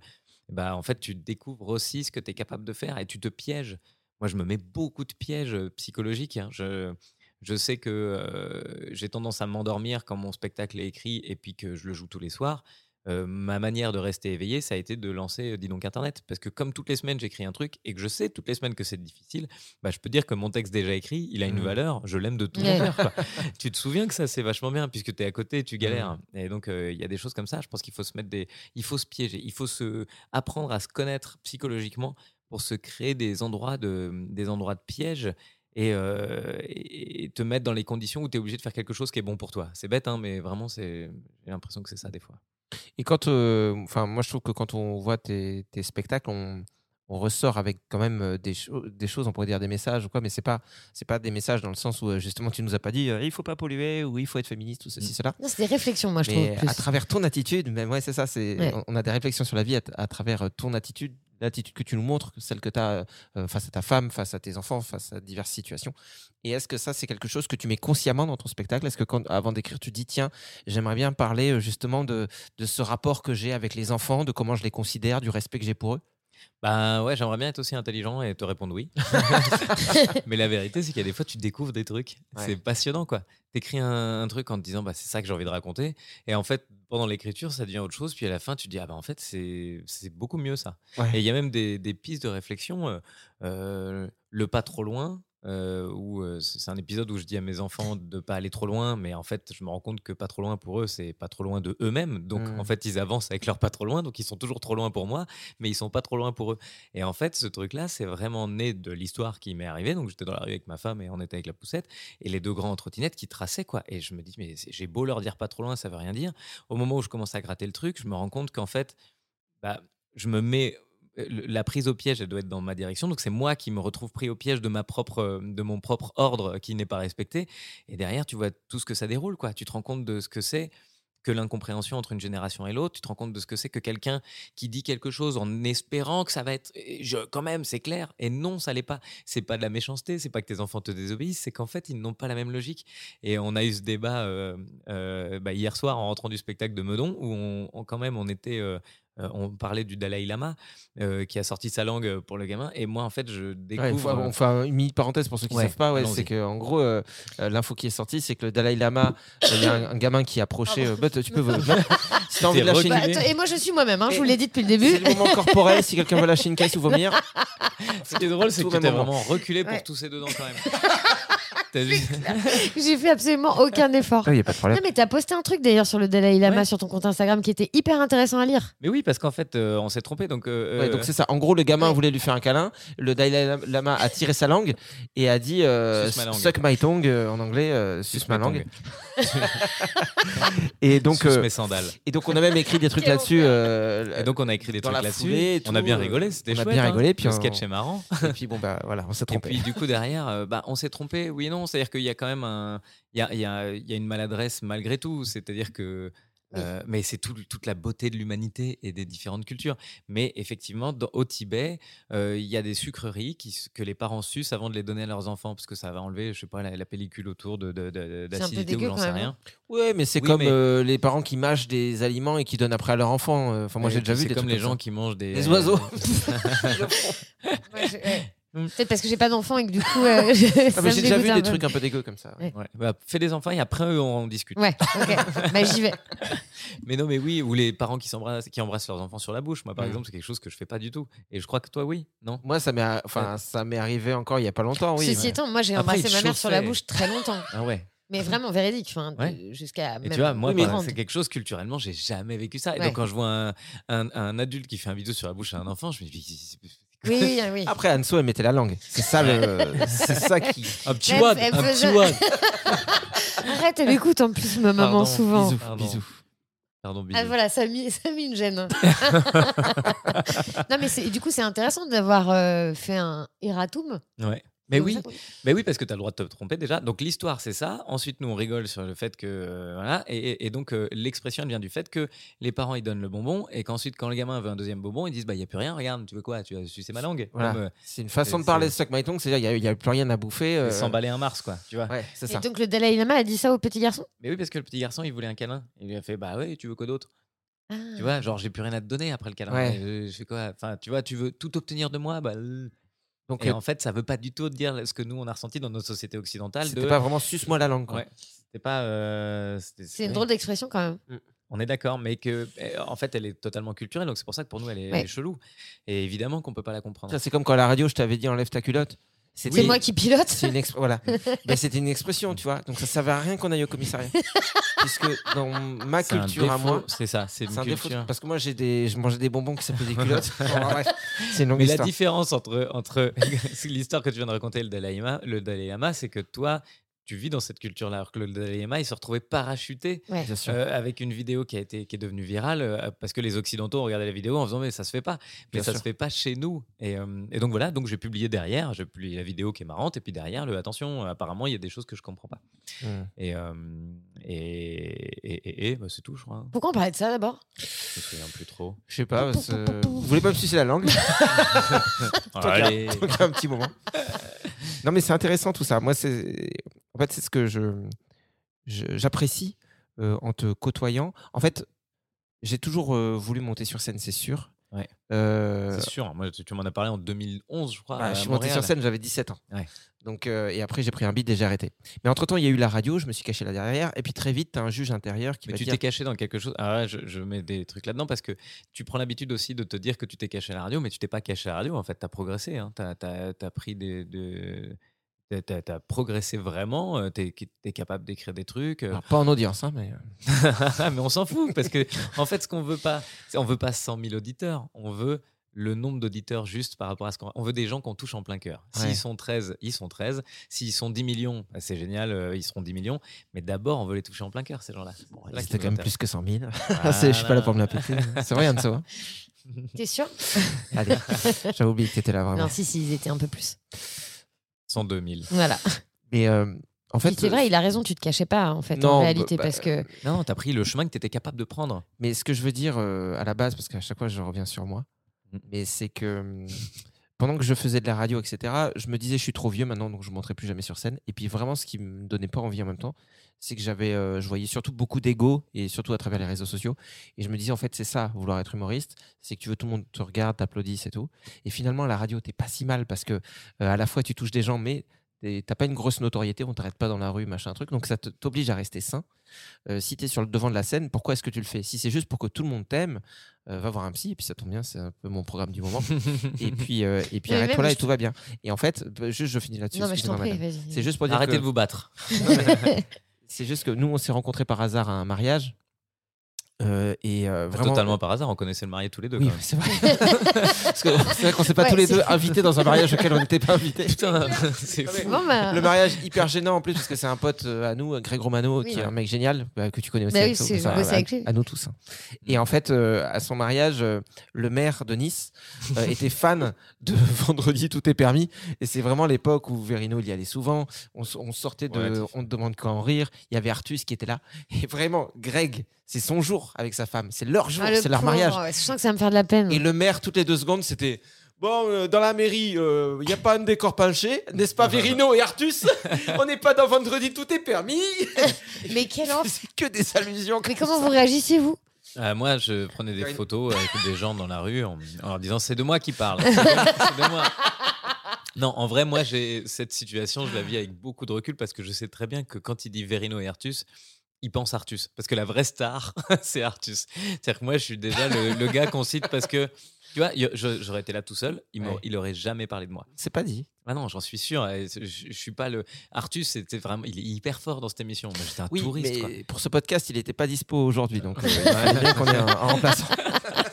Bah, en fait, tu découvres aussi ce que tu es capable de faire et tu te pièges. Moi, je me mets beaucoup de pièges euh, psychologiques. hein. Je, je sais que euh, j'ai tendance à m'endormir quand mon spectacle est écrit et puis que je le joue tous les soirs. Euh, ma manière de rester éveillé, ça a été de lancer euh, Dis donc Internet. Parce que comme toutes les semaines, j'écris un truc et que je sais toutes les semaines que c'est difficile, bah, je peux dire que mon texte déjà écrit, il a une Mhm. valeur, je l'aime de tout mon cœur. tu te souviens que ça, c'est vachement bien puisque tu es à côté, tu galères. Et donc, euh, il y a des choses comme ça. Je pense qu'il faut se mettre des. Il faut se piéger. Il faut se apprendre à se connaître psychologiquement pour se créer des endroits de, des endroits de piège et, euh, et- et te mettre dans les conditions où tu es obligé de faire quelque chose qui est bon pour toi. C'est bête, hein, mais vraiment, j'ai l'impression que c'est ça des fois. Et quand, euh, enfin, moi je trouve que quand on voit tes, tes spectacles, on, on ressort avec quand même des, cho- des choses, on pourrait dire des messages ou quoi, mais c'est pas, c'est pas des messages dans le sens où justement tu nous as pas dit euh, il faut pas polluer ou il faut être féministe ou ceci cela. Non, c'est des réflexions, moi, je Mais trouve. Plus. à travers ton attitude, même ouais, c'est ça, c'est, Ouais. on- a des réflexions sur la vie à, à travers ton attitude l'attitude que tu nous montres, celle que tu as face à ta femme, face à tes enfants, face à diverses situations. Et est-ce que ça, c'est quelque chose que tu mets consciemment dans ton spectacle? Est-ce que quand, avant d'écrire, tu dis, tiens, j'aimerais bien parler euh, justement de ce rapport que j'ai avec les enfants, de comment je les considère, du respect que j'ai pour eux? Bah ouais, j'aimerais bien être aussi intelligent et te répondre oui. Mais la vérité, c'est qu'il y a des fois, tu découvres des trucs. Ouais. C'est passionnant, quoi. T'écris un, un truc en te disant, bah, c'est ça que j'ai envie de raconter. Et en fait, pendant l'écriture, ça devient autre chose. Puis à la fin, tu te dis, ah bah en fait, c'est c'est beaucoup mieux ça. Ouais. Et il y a même des, des pistes de réflexion. euh, euh, le pas trop loin. Euh, où euh, c'est un épisode où je dis à mes enfants de pas aller trop loin, mais en fait, je me rends compte que pas trop loin pour eux, c'est pas trop loin de eux-mêmes. Donc, en fait, ils avancent avec leur pas trop loin, donc ils sont toujours trop loin pour moi, mais ils sont pas trop loin pour eux. Et en fait, ce truc-là, c'est vraiment né de l'histoire qui m'est arrivée. Donc, j'étais dans la rue avec ma femme et on était avec la poussette et les deux grands en trottinette qui traçaient, quoi. Et je me dis, mais j'ai beau leur dire pas trop loin, ça veut rien dire. Au moment où je commence à gratter le truc, je me rends compte qu'en fait, bah, je me mets. La prise au piège, elle doit être dans ma direction. Donc, c'est moi qui me retrouve pris au piège de, ma propre, de mon propre ordre qui n'est pas respecté. Et derrière, tu vois tout ce que ça déroule. Quoi. Tu te rends compte de ce que c'est que l'incompréhension entre une génération et l'autre. Tu te rends compte de ce que c'est que quelqu'un qui dit quelque chose en espérant que ça va être. et Je, quand même, c'est clair. Et non, ça l'est pas. C'est pas de la méchanceté. C'est pas que tes enfants te désobéissent. C'est qu'en fait, ils n'ont pas la même logique. Et on a eu ce débat euh, euh, bah, hier soir en rentrant du spectacle de Meudon où on- quand même on était. euh, euh, on parlait du Dalai Lama euh, qui a sorti sa langue pour le gamin et moi en fait je Ouais, découvre faut- on fait une mini parenthèse pour ceux qui ne Ouais, savent pas. Ouais, c'est que en gros, euh, l'info qui est sortie, c'est que le Dalai Lama, euh, il y a un, un gamin qui approchait. bah, tu peux. si t'as envie de lâcher une Bah, et moi, je suis moi-même, hein, je vous l'ai dit depuis le C'est début. le moment corporel, si quelqu'un veut lâcher une caisse ou vomir. Ce qui est drôle, c'est que t'es vraiment reculé pour Ouais. tousser dedans quand même. Juste- J'ai fait absolument aucun effort. Il n'y a pas de problème. Non, mais t'as posté un truc d'ailleurs sur le Dalai Lama Ouais. sur ton compte Instagram qui était hyper intéressant à lire. Mais oui, parce qu'en fait, euh, on s'est trompé. Donc, euh, Ouais, euh, donc c'est ça. En gros, le gamin Ouais. voulait lui faire un câlin. Le Dalai Lama a tiré sa langue et a dit euh, suck my tongue en anglais, euh, suce ma langue. Et donc, euh, mes sandales. et donc on a même écrit des trucs là-dessus. euh, Et donc, on a écrit des trucs là-dessus. et On a bien rigolé, c'était on a chouette. bien hein. rigolé, puis le on- sketch est marrant. et puis bon bah voilà, on s'est Et trompé. puis du coup derrière, euh, bah, on s'est trompé, oui et C'est-à-dire qu'il y a quand même un, il y a, il y a- il y a une maladresse malgré tout. C'est-à-dire que, euh, mais c'est tout- toute la beauté de l'humanité et des différentes cultures. Mais effectivement, dans- au Tibet, euh, il y a des sucreries qui, que les parents sucent avant de les donner à leurs enfants parce que ça va enlever, je sais pas, la, la pellicule autour de, de- de- C'est un peu d'acidité ou dégueu j'en quand sais même, rien. hein. Ouais, mais c'est Oui, comme mais- euh, les parents qui mâchent des aliments et qui donnent après à leur enfant. Euh, Enfin, moi j'ai déjà vu C'est des comme les comme gens ça. qui mangent des Les oiseaux. Ouais, je- ouais. Peut-être parce que j'ai pas d'enfant et que du coup. euh, Ah, j'ai déjà vu des peu. trucs un peu dégueux comme ça. Ouais. Ouais, bah, fais des enfants et après eux, on discute. Ouais, ok. bah, j'y vais. Mais non, mais oui, ou les parents qui s'embrassent, qui embrassent leurs enfants sur la bouche. Moi, par Mhm. exemple, c'est quelque chose que je fais pas du tout. Et je crois que toi, oui, non? Moi, ça m'est, enfin, ça m'est arrivé encore il y a pas longtemps. Oui. Ceci ouais. étant, moi, j'ai embrassé ma mère sur la bouche très longtemps. Ah ouais. Mais vraiment véridique. enfin, Ouais. Jusqu'à. Et tu vois, moi, c'est quelque chose culturellement, j'ai jamais vécu ça. Et Ouais. donc, quand je vois un, un- un adulte qui fait un bisou sur la bouche à un enfant, je me dis, Oui, oui. Après, Anso, elle mettait la langue. C'est ça, le... c'est ça qui. un petit Elle- wad, elle un faisait- petit wad. Arrête, elle écoute en plus ma maman Pardon, souvent. Bisous, Pardon. bisous. Pardon, bisous. Ah voilà, ça a mis, ça a mis une gêne. non mais c'est- du coup c'est intéressant d'avoir euh, fait un erratum. Ouais. Mais oui, mais oui, parce que tu as le droit de te tromper déjà. Donc l'histoire, c'est ça. Ensuite, nous, on rigole sur le fait que. euh, voilà. Et, et- et donc, euh, l'expression, elle vient du fait que les parents, ils donnent le bonbon. Et qu'ensuite, quand le gamin veut un deuxième bonbon, ils disent Bah, il n'y a plus rien, regarde, tu veux quoi? Tu as sucé ma langue Voilà. Euh, C'est une façon de parler de c'est- suck my tongue, c'est-à-dire il n'y a, plus rien à bouffer. euh, S'emballer un Mars, quoi. Tu vois Ouais, c'est ça. Et donc le Dalai Lama a dit ça au petit garçon? Mais oui, parce que le petit garçon, il voulait un câlin. Il lui a fait Bah ouais, tu veux quoi d'autre? Ah. Tu vois, genre, j'ai plus rien à te donner après le câlin. Ouais. Je fais quoi? Enfin, tu vois, tu veux tout obtenir de moi? Bah. Donc, Et euh, en fait, ça veut pas du tout dire ce que nous, on a ressenti dans notre société occidentale. c'était de... pas vraiment suce-moi la langue. Quoi. Ouais. C'était pas. euh, c'était- C'est une drôle d'expression quand même. On est d'accord, mais que eh, en fait, elle est totalement culturelle, donc c'est pour ça que pour nous, elle est, elle Ouais. est chelou. Et évidemment qu'on peut pas la comprendre. Ça, c'est comme quand à la radio, je t'avais dit enlève ta culotte. C'est C'était- moi qui pilote. C'est une exp- voilà. Ben, c'était une expression, tu vois. Donc ça servait à rien qu'on aille au commissariat. Puisque dans ma culture à moi, c'est ça, c'est un défaut. culture. Parce que moi, j'ai des, je mangeais des bonbons qui s'appelaient des culottes. C'est une longue Mais la histoire. différence entre, entre l'histoire que tu viens de raconter, le Dalai Lama, le Dalai Lama, c'est que toi, tu vis dans cette culture-là. Alors que le Dalai Lama, il se retrouvait parachuté Ouais. Euh, avec une vidéo qui a été qui est devenue virale euh, parce que les occidentaux ont regardé la vidéo en faisant mais ça se fait pas mais Bien ça sûr. se fait pas chez nous et, euh, et donc voilà donc j'ai publié derrière j'ai publié la vidéo qui est marrante et puis derrière le attention apparemment il y a des choses que je comprends pas Mm. et euh, et, et, et- et, bah, c'est tout je crois Pourquoi on parlait de ça d'abord? Je me souviens plus trop Je sais pas. parce, Vous voulez pas me sucer la langue? Allez. Un petit moment. Non, mais c'est intéressant tout ça. Moi, c'est en fait c'est ce que je j'apprécie euh, en te côtoyant. En fait, j'ai toujours euh, voulu monter sur scène, c'est sûr. Ouais. Euh, c'est sûr moi tu, tu m'en as parlé en 2011 je crois à je suis monté sur scène, j'avais 17 ans. Ouais. Donc, et après, j'ai pris un beat et j'ai arrêté. Mais entre-temps, il y a eu la radio, je me suis caché là derrière. Et puis très vite, tu as un juge intérieur qui Mais va tu te t'es dire caché dans quelque chose. Ah ouais, je, je mets des trucs là-dedans parce que tu prends l'habitude aussi de te dire que tu t'es caché à la radio, mais tu t'es pas caché à la radio. En fait, tu as progressé. Hein. Tu as, pris des. de- t'as- T'as t'as progressé vraiment, tu es, capable d'écrire des trucs. euh. Alors, pas en audience, hein, mais. euh, mais on s'en fout parce que, en fait, ce qu'on veut pas, c'est- on veut pas 100 000 auditeurs. On veut le nombre d'auditeurs juste par rapport à ce qu'on on veut des gens qu'on touche en plein cœur. S'ils Ouais. sont 13, ils sont 13. S'ils sont 10 millions, bah, c'est génial, euh, ils seront 10 millions. Mais d'abord, on veut les toucher en plein cœur, ces gens-là. Bon, C'était quand même plus que 100 000. C'est- je suis pas là pour me la péter. C'est vrai, Anso. hein T'es sûr? Allez, j'avais oublié que tu étais là vraiment. Non, si, si, ils étaient un peu plus. 102 000. Voilà. Mais euh, en fait, c'est vrai, il a raison, tu te cachais pas en fait Non, en réalité bah, parce que Non, t'as pris le chemin que t'étais capable de prendre. Mais ce que je veux dire euh, à la base, parce qu'à chaque fois je reviens sur moi, Mm. mais c'est que hum, pendant que je faisais de la radio, etc., je me disais je suis trop vieux maintenant, donc je ne monterai plus jamais sur scène. Et puis vraiment, ce qui me donnait pas envie en même temps, c'est que j'avais, euh, je voyais surtout beaucoup d'ego et surtout à travers les réseaux sociaux. Et je me disais en fait c'est ça, vouloir être humoriste, c'est que tu veux tout le monde te regarde, t'applaudisse et tout. Et finalement la radio t'es pas si mal parce que euh, à la fois tu touches des gens, mais t'as pas une grosse notoriété, on t'arrête pas dans la rue, machin truc, donc ça t'oblige à rester sain. Euh, si tu es sur le devant de la scène, pourquoi est-ce que tu le fais? Si c'est juste pour que tout le monde t'aime, euh, va voir un psy, et puis ça tombe bien, c'est un peu mon programme du moment. et puis, euh, et puis arrête-toi là je et tout va bien. Et en fait, bah, juste je finis là-dessus. non mais je t'en excusez-moi, prie, madame. vas-y. C'est juste pour dire Arrêtez que de vous battre. c'est juste que nous on s'est rencontrés par hasard à un mariage. Euh, et euh, vraiment Totalement par hasard, on connaissait le marié tous les deux. Oui, quand même. c'est vrai. Parce que c'est vrai qu'on s'est pas Ouais, tous les c'est- deux invités dans un mariage auquel on n'était pas invités. Putain, c'est fou. Bon, bah, Le mariage hyper gênant en plus parce que c'est un pote euh, à nous, Greg Romano, Oui, qui ouais. est un mec génial bah, que tu connais aussi. Bah oui, Axel, c'est- ça, à, avec lui. à nous tous. hein. Et en fait, euh, à son mariage, euh, le maire de Nice euh, était fan de Vendredi tout est permis. Et c'est vraiment l'époque où Verino il y allait souvent. On, sortait de, Ouais, on te demande quand en rire. Il y avait Artus qui était là. Et vraiment, Greg, c'est son jour avec sa femme. C'est leur jour, ah, le c'est leur mariage. ouais, Je sens que ça va me faire de la peine. Et le maire, toutes les deux secondes, c'était Bon, euh, dans la mairie, il n'y a pas un décor penché, n'est-ce pas, Verino et Artus? On n'est pas dans vendredi, tout est permis. Mais quel enfer C'est que des allusions. Mais comme comment ça. vous réagissez vous? Euh, moi, je prenais des photos avec des gens dans la rue en, en leur disant c'est de moi qui parle. C'est de, c'est de moi. Non, en vrai, moi, j'ai cette situation, je la vis avec beaucoup de recul parce que je sais très bien que quand il dit Verino et Artus, il pense Artus. Parce que la vraie star, c'est Artus. C'est-à-dire que moi, je suis déjà le, le gars qu'on cite parce que, tu vois, j'aurais été là tout seul, il, Ouais. il aurait jamais parlé de moi. C'est pas dit. Ah non, j'en suis sûr. Je, je suis pas le. Artus, c'était vraiment. Il est hyper fort dans cette émission. Moi, j'étais un Oui, touriste. mais quoi. pour ce podcast, il n'était pas dispo aujourd'hui, donc euh, il bien qu'on ait un, un remplaçant.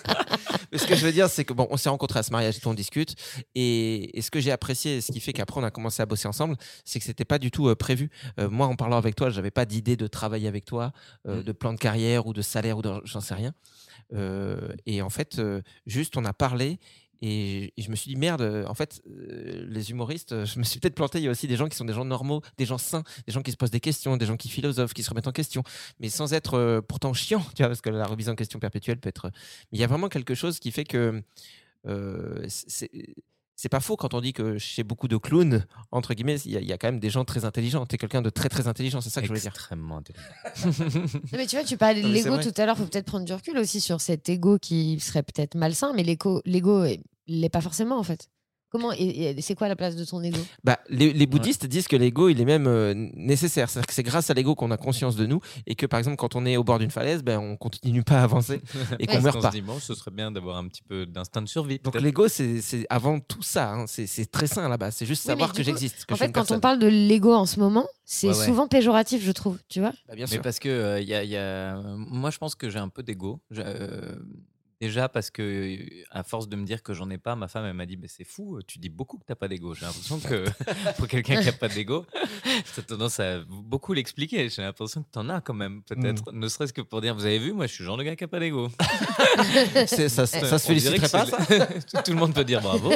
Ce que je veux dire, c'est que bon, on s'est rencontrés à ce mariage on discute. Et, et ce que j'ai apprécié, ce qui fait qu'après on a commencé à bosser ensemble, c'est que c'était pas du tout euh, prévu. Euh, moi, en parlant avec toi, j'avais pas d'idée de travailler avec toi, euh, Mm. de plan de carrière ou de salaire ou de, j'en sais rien. Et en fait, juste on a parlé. Et, je me suis dit, merde, euh, en fait, euh, les humoristes, euh, je me suis peut-être planté. Il y a aussi des gens qui sont des gens normaux, des gens sains, des gens qui se posent des questions, des gens qui philosophent, qui se remettent en question, mais sans être pourtant chiant, tu vois, parce que la remise en question perpétuelle peut être. Mais il y a vraiment quelque chose qui fait que c'est pas faux quand on dit que chez beaucoup de clowns, entre guillemets, il y, a- il y a quand même des gens très intelligents. Tu es quelqu'un de très très intelligent, c'est ça que je voulais dire. Extrêmement intelligent. Non, mais tu vois, tu parlais de l'ego tout à l'heure, faut peut-être prendre du recul aussi sur cet ego qui serait peut-être malsain, mais l'ego, l'ego, est- l'est pas forcément en fait. Comment et- et c'est quoi la place de ton ego? Bah, les, les bouddhistes disent que l'ego, il est même euh, nécessaire. C'est-à-dire que c'est grâce à l'ego qu'on a conscience de nous et que, par exemple, quand on est au bord d'une falaise, ben, on continue pas à avancer et qu'on Ouais. meurt On pas. se dit, bon, ce serait bien d'avoir un petit peu d'instinct de survie. Donc l'ego, c'est avant tout ça. hein. C'est très sain là-bas. C'est juste Oui, savoir que j'existe. En fait, quand on parle de l'ego en ce moment, c'est Ouais, ouais. souvent péjoratif, je trouve. Tu vois? Bah, bien Mais sûr. parce que euh, y a, y a- moi, je pense que j'ai un peu d'ego. Euh, Déjà parce que, à force de me dire que j'en ai pas, ma femme, elle m'a dit: «Beh, c'est fou, tu dis beaucoup que t'as pas d'ego». J'ai l'impression que pour quelqu'un qui a pas d'ego, tu as tendance à beaucoup l'expliquer. J'ai l'impression que tu en as quand même, peut-être, ne serait-ce que pour dire: «Vous avez vu, moi, je suis le genre de gars qui a pas d'ego». Ça, ça, ça se dirait féliciterait pas, ça? Tout le monde peut dire bravo.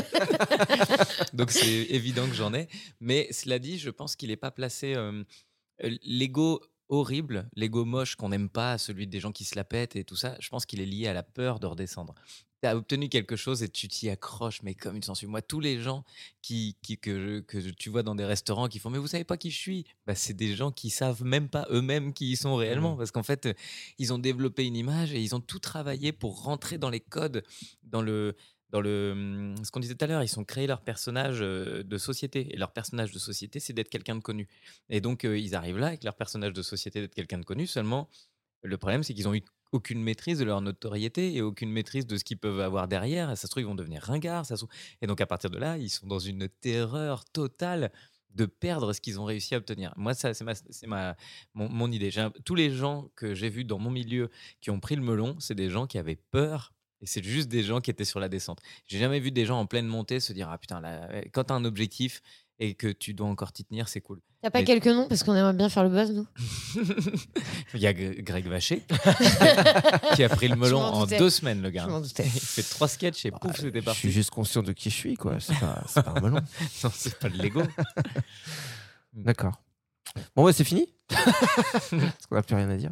Donc c'est évident que j'en ai. Mais cela dit, je pense qu'il n'est pas placé. euh, euh, L'ego horrible, l'ego moche qu'on n'aime pas, celui des gens qui se la pètent et tout ça, je pense qu'il est lié à la peur de redescendre. Tu as obtenu quelque chose et tu t'y accroches, mais comme une censure. Moi, tous les gens qui, qui- que, je- que tu vois dans des restaurants qui font Mais vous savez pas qui je suis? Bah, C'est des gens qui savent même pas eux-mêmes qui ils sont réellement. Mhm. Parce qu'en fait, euh, ils ont développé une image et ils ont tout travaillé pour rentrer dans les codes, dans le, dans le, hum, ce qu'on disait tout à l'heure, ils sont créés leur personnage euh, de société. Et leur personnage de société, c'est d'être quelqu'un de connu. Et donc, euh, ils arrivent là avec leur personnage de société d'être quelqu'un de connu. Seulement, le problème, c'est qu'ils ont eu aucune maîtrise de leur notoriété et aucune maîtrise de ce qu'ils peuvent avoir derrière. Et ça se trouve, ils vont devenir ringards. Ça se Et donc, à partir de là, ils sont dans une terreur totale de perdre ce qu'ils ont réussi à obtenir. Moi, ça, c'est ma, ma, mon, idée. Tous les gens que j'ai vus dans mon milieu qui ont pris le melon, c'est des gens qui avaient peur. Et c'est juste des gens qui étaient sur la descente. J'ai jamais vu des gens en pleine montée se dire Ah putain, là, quand tu as un objectif et que tu dois encore t'y tenir, c'est cool. T'as pas Mais- quelques noms parce qu'on aimerait bien faire le buzz, nous? Il y a Greg Vacher qui a pris le melon en deux semaines, le gars. Il fait trois sketchs et pouf, c'était Je suis parti. juste conscient de qui je suis, quoi. C'est pas, pas un melon. Non, c'est pas de l'ego. D'accord. Bon, ouais, c'est fini Parce qu'on n'a plus rien à dire.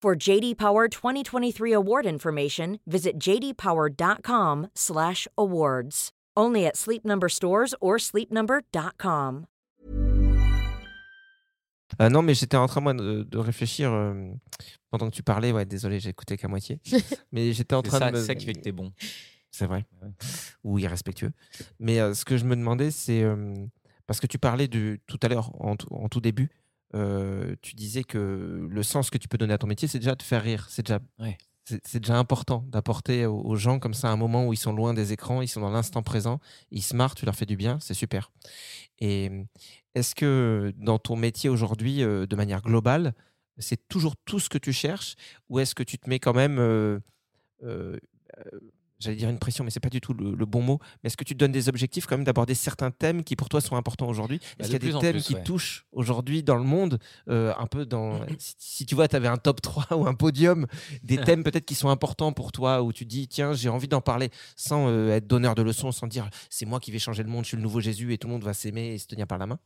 For JD Power 2023 award information, visit jdpower.com/awards. Only at Sleep Number stores or sleepnumber.com. Euh, non, mais j'étais en train moi, de, de réfléchir euh, pendant que tu parlais. Ouais, désolé, j'ai écouté qu'à moitié. mais j'étais en train ça, de. me- c'est ça qui fait que t'es bon. C'est vrai. Ouais. Ou irrespectueux. Mais euh, ce que je me demandais, c'est. euh, parce que tu parlais de, tout à l'heure, en tout début, euh, tu disais que le sens que tu peux donner à ton métier, c'est déjà de faire rire. C'est déjà. Ouais. C'est c'est déjà important d'apporter aux, aux gens comme ça un moment où ils sont loin des écrans, ils sont dans l'instant présent, ils se marrent, tu leur fais du bien, c'est super. Et euh, est-ce que dans ton métier aujourd'hui, euh, de manière globale, c'est toujours tout ce que tu cherches ou est-ce que tu te mets quand même j'allais dire une pression, mais c'est pas du tout le, le bon mot. Mais est-ce que tu te donnes des objectifs quand même d'aborder certains thèmes qui pour toi sont importants aujourd'hui? Bah, Est-ce qu'il y a des thèmes plus, qui ouais. touchent aujourd'hui dans le monde euh, un peu dans si, si tu vois, tu avais un top 3 ou un podium des thèmes peut-être qui sont importants pour toi où tu dis tiens, j'ai envie d'en parler sans euh, être donneur de leçons, sans dire c'est moi qui vais changer le monde, je suis le nouveau Jésus et tout le monde va s'aimer et se tenir par la main?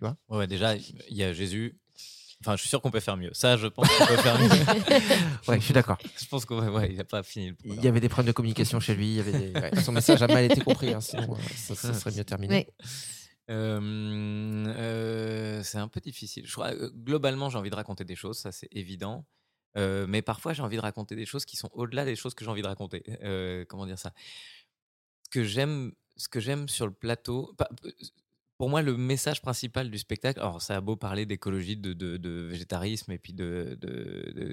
Ouais, ouais, déjà, il y a Jésus. Enfin, je suis sûr qu'on peut faire mieux. Ça, je pense qu'on peut faire mieux. Ouais, je suis d'accord. je pense qu'on ouais, il n'a pas fini le Il y avait des problèmes de communication chez lui, il y avait des- ouais, son message a mal été compris, hein, sinon euh, ça, ça serait mieux terminé. Ouais. Euh, euh, c'est un peu difficile. Je crois, euh, globalement, j'ai envie de raconter des choses, ça c'est évident. Euh, mais parfois, j'ai envie de raconter des choses qui sont au-delà des choses que j'ai envie de raconter. Euh, comment dire ça? Ce que j'aime, ce que j'aime sur le plateau. pas- pour moi, le message principal du spectacle, alors ça a beau parler d'écologie, de, de- de végétarisme et puis de,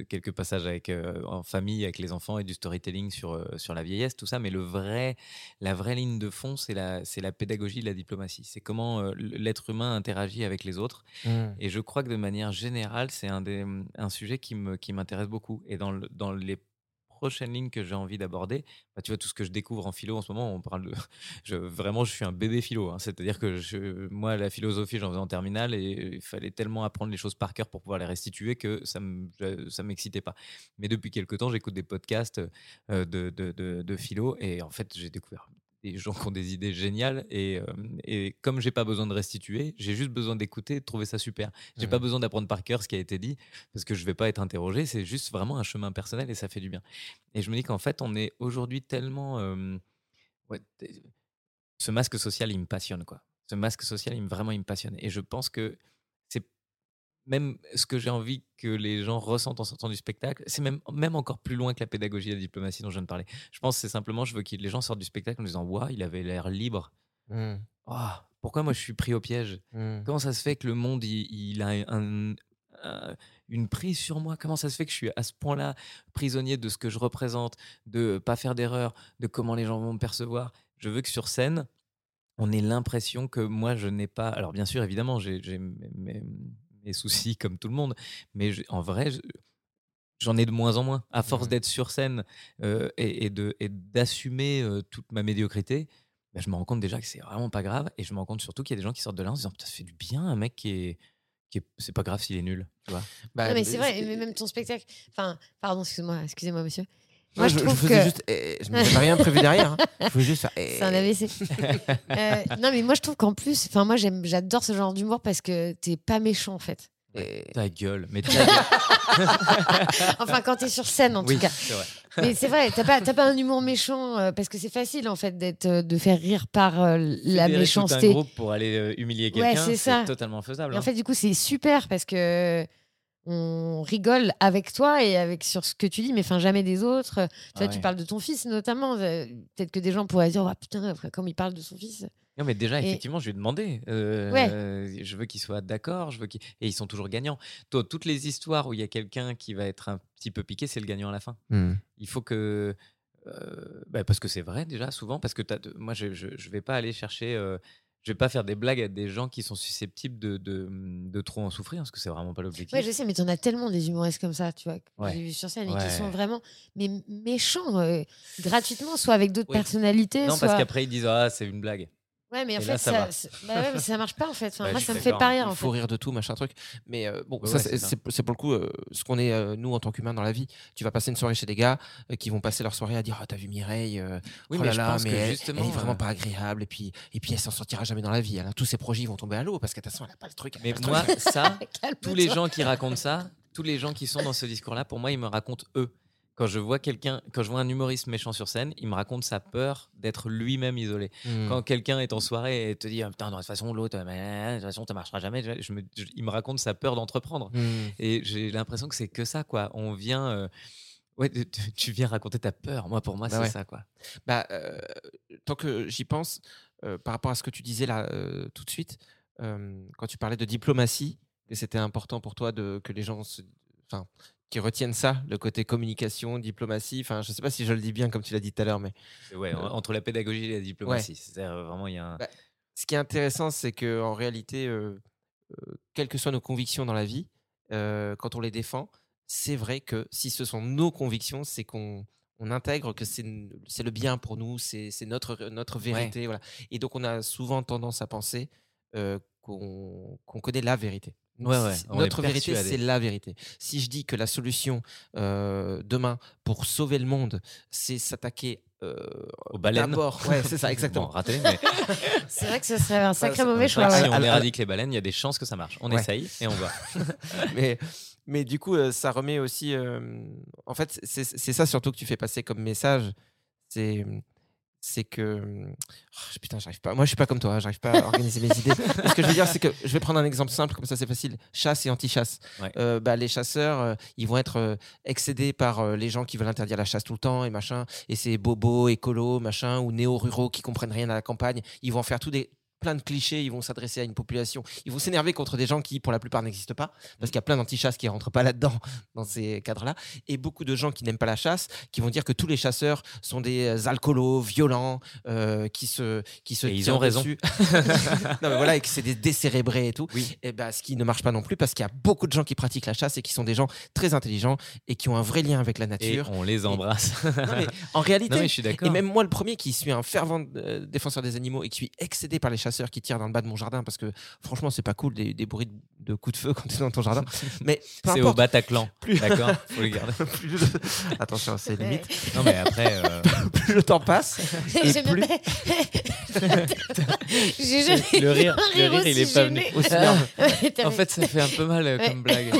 quelques passages avec, euh, en famille, avec les enfants et du storytelling sur, euh, sur la vieillesse, tout ça, mais le vrai, la vraie ligne de fond, c'est la, c'est la pédagogie de la diplomatie. C'est comment euh, l'être humain interagit avec les autres. Mmh. Et je crois que de manière générale, c'est un, des, un sujet qui me- qui m'intéresse beaucoup. Et dans, le- dans les prochaines lignes que j'ai envie d'aborder, bah, tu vois, tout ce que je découvre en philo en ce moment, on parle de. Je, vraiment, je suis un bébé philo. hein. C'est-à-dire que je, moi, la philosophie, j'en faisais en terminale et il fallait tellement apprendre les choses par cœur pour pouvoir les restituer que ça ne m'excitait pas. Mais depuis quelques temps, j'écoute des podcasts euh, de, de philo et en fait, j'ai découvert des gens qui ont des idées géniales et, euh, et comme j'ai pas besoin de restituer, j'ai juste besoin d'écouter et de trouver ça super. J'ai Mhm. pas besoin d'apprendre par cœur ce qui a été dit parce que je vais pas être interrogé, c'est juste vraiment un chemin personnel et ça fait du bien. Et je me dis qu'en fait, on est aujourd'hui tellement euh, ouais, ce masque social, il me passionne quoi. Ce masque social, il me, vraiment, il me passionne et je pense que même ce que j'ai envie que les gens ressentent en sortant du spectacle, c'est même, même encore plus loin que la pédagogie et la diplomatie dont je viens de parler. Je pense que c'est simplement, je veux que les gens sortent du spectacle en disant Waouh, il avait l'air libre. Ah, pourquoi moi je suis pris au piège Mmh. Comment ça se fait que le monde, il, il a un- un- une prise sur moi? Comment ça se fait que je suis à ce point-là prisonnier de ce que je représente, de pas faire d'erreur, de comment les gens vont me percevoir? Je veux que sur scène, on ait l'impression que moi, je n'ai pas... Alors bien sûr, évidemment, j'ai j'ai mes, mes- soucis comme tout le monde, mais je- en vrai... je- J'en ai de moins en moins. À force Mhm. d'être sur scène euh, et, et de- et d'assumer euh, toute ma médiocrité, bah, je me rends compte déjà que c'est vraiment pas grave. Et je me rends compte surtout qu'il y a des gens qui sortent de là en se disant Putain, ça fait du bien un mec qui est. Qui est... C'est pas grave s'il est nul. Tu vois? Bah, Non, mais c'est vrai, mais même ton spectacle. Enfin, pardon, excuse-moi, excusez-moi, monsieur. Moi, je, je trouve que- juste. eh, je n'avais rien prévu derrière. hein. Je voulais juste faire. eh. C'est un AVC. Euh, non, mais moi, je trouve qu'en plus, enfin, moi, j'aime, j'adore ce genre d'humour parce que t'es pas méchant, en fait. Ta gueule. Mais ta gueule. Enfin, quand t'es sur scène, en oui, tout cas. c'est vrai. Mais c'est vrai, t'as pas, t'as pas un humour méchant euh, parce que c'est facile, en fait, d'être, euh, de faire rire par euh, la Fédérer tout un méchanceté. groupe pour aller humilier Ouais, quelqu'un, c'est ça. c'est totalement faisable. Et en hein. fait, du coup, c'est super parce que on rigole avec toi et avec sur ce que tu dis, mais enfin jamais des autres. Tu Ah vois, tu parles de ton fils notamment. euh, Peut-être que des gens pourraient dire, oh, putain, comme il parle de son fils. Non, mais déjà, Et- effectivement, je lui ai demandé. euh, Ouais. euh, je veux qu'il soit d'accord. Je veux qu'il- Et ils sont toujours gagnants. Toi, toutes les histoires où il y a quelqu'un qui va être un petit peu piqué, c'est le gagnant à la fin. hmm. Il faut que. euh, bah, parce que c'est vrai, déjà, souvent. Parce que t'as moi, je, je vais pas aller chercher. Je vais pas faire des blagues à des gens qui sont susceptibles de, de, de trop en souffrir, parce que c'est vraiment pas l'objectif. Ouais, je sais, mais t'en as tellement des humoristes comme ça, tu vois, que Ouais. j'ai vu sur scène et qui sont vraiment mais méchants euh, gratuitement, soit avec d'autres Oui. personnalités, non, soit. parce qu'après, ils disent Ah, c'est une blague. Ouais, mais en Et fait, là, ça bah ouais, mais ça marche pas en fait. Enfin, Bah, moi, ça me fait pas rire Il en faut fait. rire de tout, machin truc. Mais euh, bon, Ouais, ça, ouais, c'est pour le coup euh, ce qu'on est, euh, nous, en tant qu'humains dans la vie. Tu vas passer une soirée chez des gars euh, qui vont passer leur soirée à dire Ah, t'as vu Mireille euh, Oui, oh mais là je là, pense mais que elle, justement, elle est vraiment pas agréable. Et puis, et puis elle s'en sortira jamais dans la vie. Elle. Tous ses projets ils vont tomber à l'eau parce que de toute façon, elle a pas le truc. Mais moi, truc. ça, tous les gens qui racontent ça, tous les gens qui sont dans ce discours-là, pour moi, ils me racontent eux. Quand je vois quelqu'un, quand je vois un humoriste méchant sur scène, il me raconte sa peur d'être lui-même isolé. Hmm. Quand quelqu'un est en soirée et te dit Ah, putain, de toute façon l'autre, de toute façon, ça marchera jamais, je me- je- il me raconte sa peur d'entreprendre. Hmm. Et j'ai l'impression que c'est que ça, quoi. On vient, euh, ouais, tu- viens raconter ta peur. Moi, pour moi, Bah c'est ouais. ça, quoi. Bah, euh, tant que j'y pense, euh, par rapport à ce que tu disais là euh, tout de suite, quand tu parlais de diplomatie, que c'était important pour toi de, que les gens se, enfin, qui retiennent ça, le côté communication, diplomatie. Enfin, je sais pas si je le dis bien comme tu l'as dit tout à l'heure, mais Ouais, Euh, en- entre la pédagogie et la diplomatie, c'est-à-dire euh, vraiment il y a un. Bah, ce qui est intéressant, c'est que en réalité, euh, euh, quelles que soient nos convictions dans la vie, quand on les défend, c'est vrai que si ce sont nos convictions, c'est qu'on on intègre que c'est c'est le bien pour nous, c'est c'est notre, notre vérité. Voilà. Et donc, on a souvent tendance à penser qu'on qu'on connaît la vérité. Ouais, ouais, Notre vérité, c'est la vérité. Si je dis que la solution euh, demain pour sauver le monde, c'est s'attaquer euh, Aux baleines. D'abord, ouais, c'est ça, Bon, exactement. raté, mais C'est vrai que ce serait un sacré mauvais choix. si on éradique les baleines, il y a des chances que ça marche. On Ouais. essaye et on va. mais, mais du coup, euh, ça remet aussi. euh, en fait, c'est c'est ça surtout que tu fais passer comme message. C'est c'est que. oh, putain, j'arrive pas. Moi, je suis pas comme toi, hein, j'arrive pas à organiser mes idées. Ce que je veux dire, c'est que je vais prendre un exemple simple, comme ça c'est facile. Chasse et anti-chasse. Ouais. Euh, bah, les chasseurs, euh, ils vont être euh, excédés par les gens qui veulent interdire la chasse tout le temps et machin. Et c'est bobos, écolos, machin, ou néo-ruraux qui comprennent rien à la campagne. Ils vont faire tout des plein de clichés, ils vont s'adresser à une population, ils vont s'énerver contre des gens qui, pour la plupart, n'existent pas, parce qu'il y a plein d'anti-chasses qui rentrent pas là-dedans, dans ces cadres-là, et beaucoup de gens qui n'aiment pas la chasse, qui vont dire que tous les chasseurs sont des euh, alcoolos, violents, euh, qui se, qui se Et ils ont raison. dessus. non, mais voilà, et que c'est des décérébrés et tout. Oui. Et ben, ce qui ne marche pas non plus, parce qu'il y a beaucoup de gens qui pratiquent la chasse et qui sont des gens très intelligents et qui ont un vrai lien avec la Et nature. on les embrasse. Non, mais en réalité, Non, mais je suis et même moi, le premier qui suis un fervent euh, défenseur des animaux et qui suis excédé par les chasseurs qui tirent dans le bas de mon jardin parce que franchement, c'est pas cool des, des bruits de, de coups de feu quand tu es dans ton jardin. Mais C'est au. Bataclan. Plus- D'accord Faut les garder. plus je- Attention, c'est limite. Non, mais après. euh, Plus le temps passe, et J'ai plus- jamais Le rire- un le rire, il est pas venu. aussi En fait, ça fait un peu mal euh, comme blague.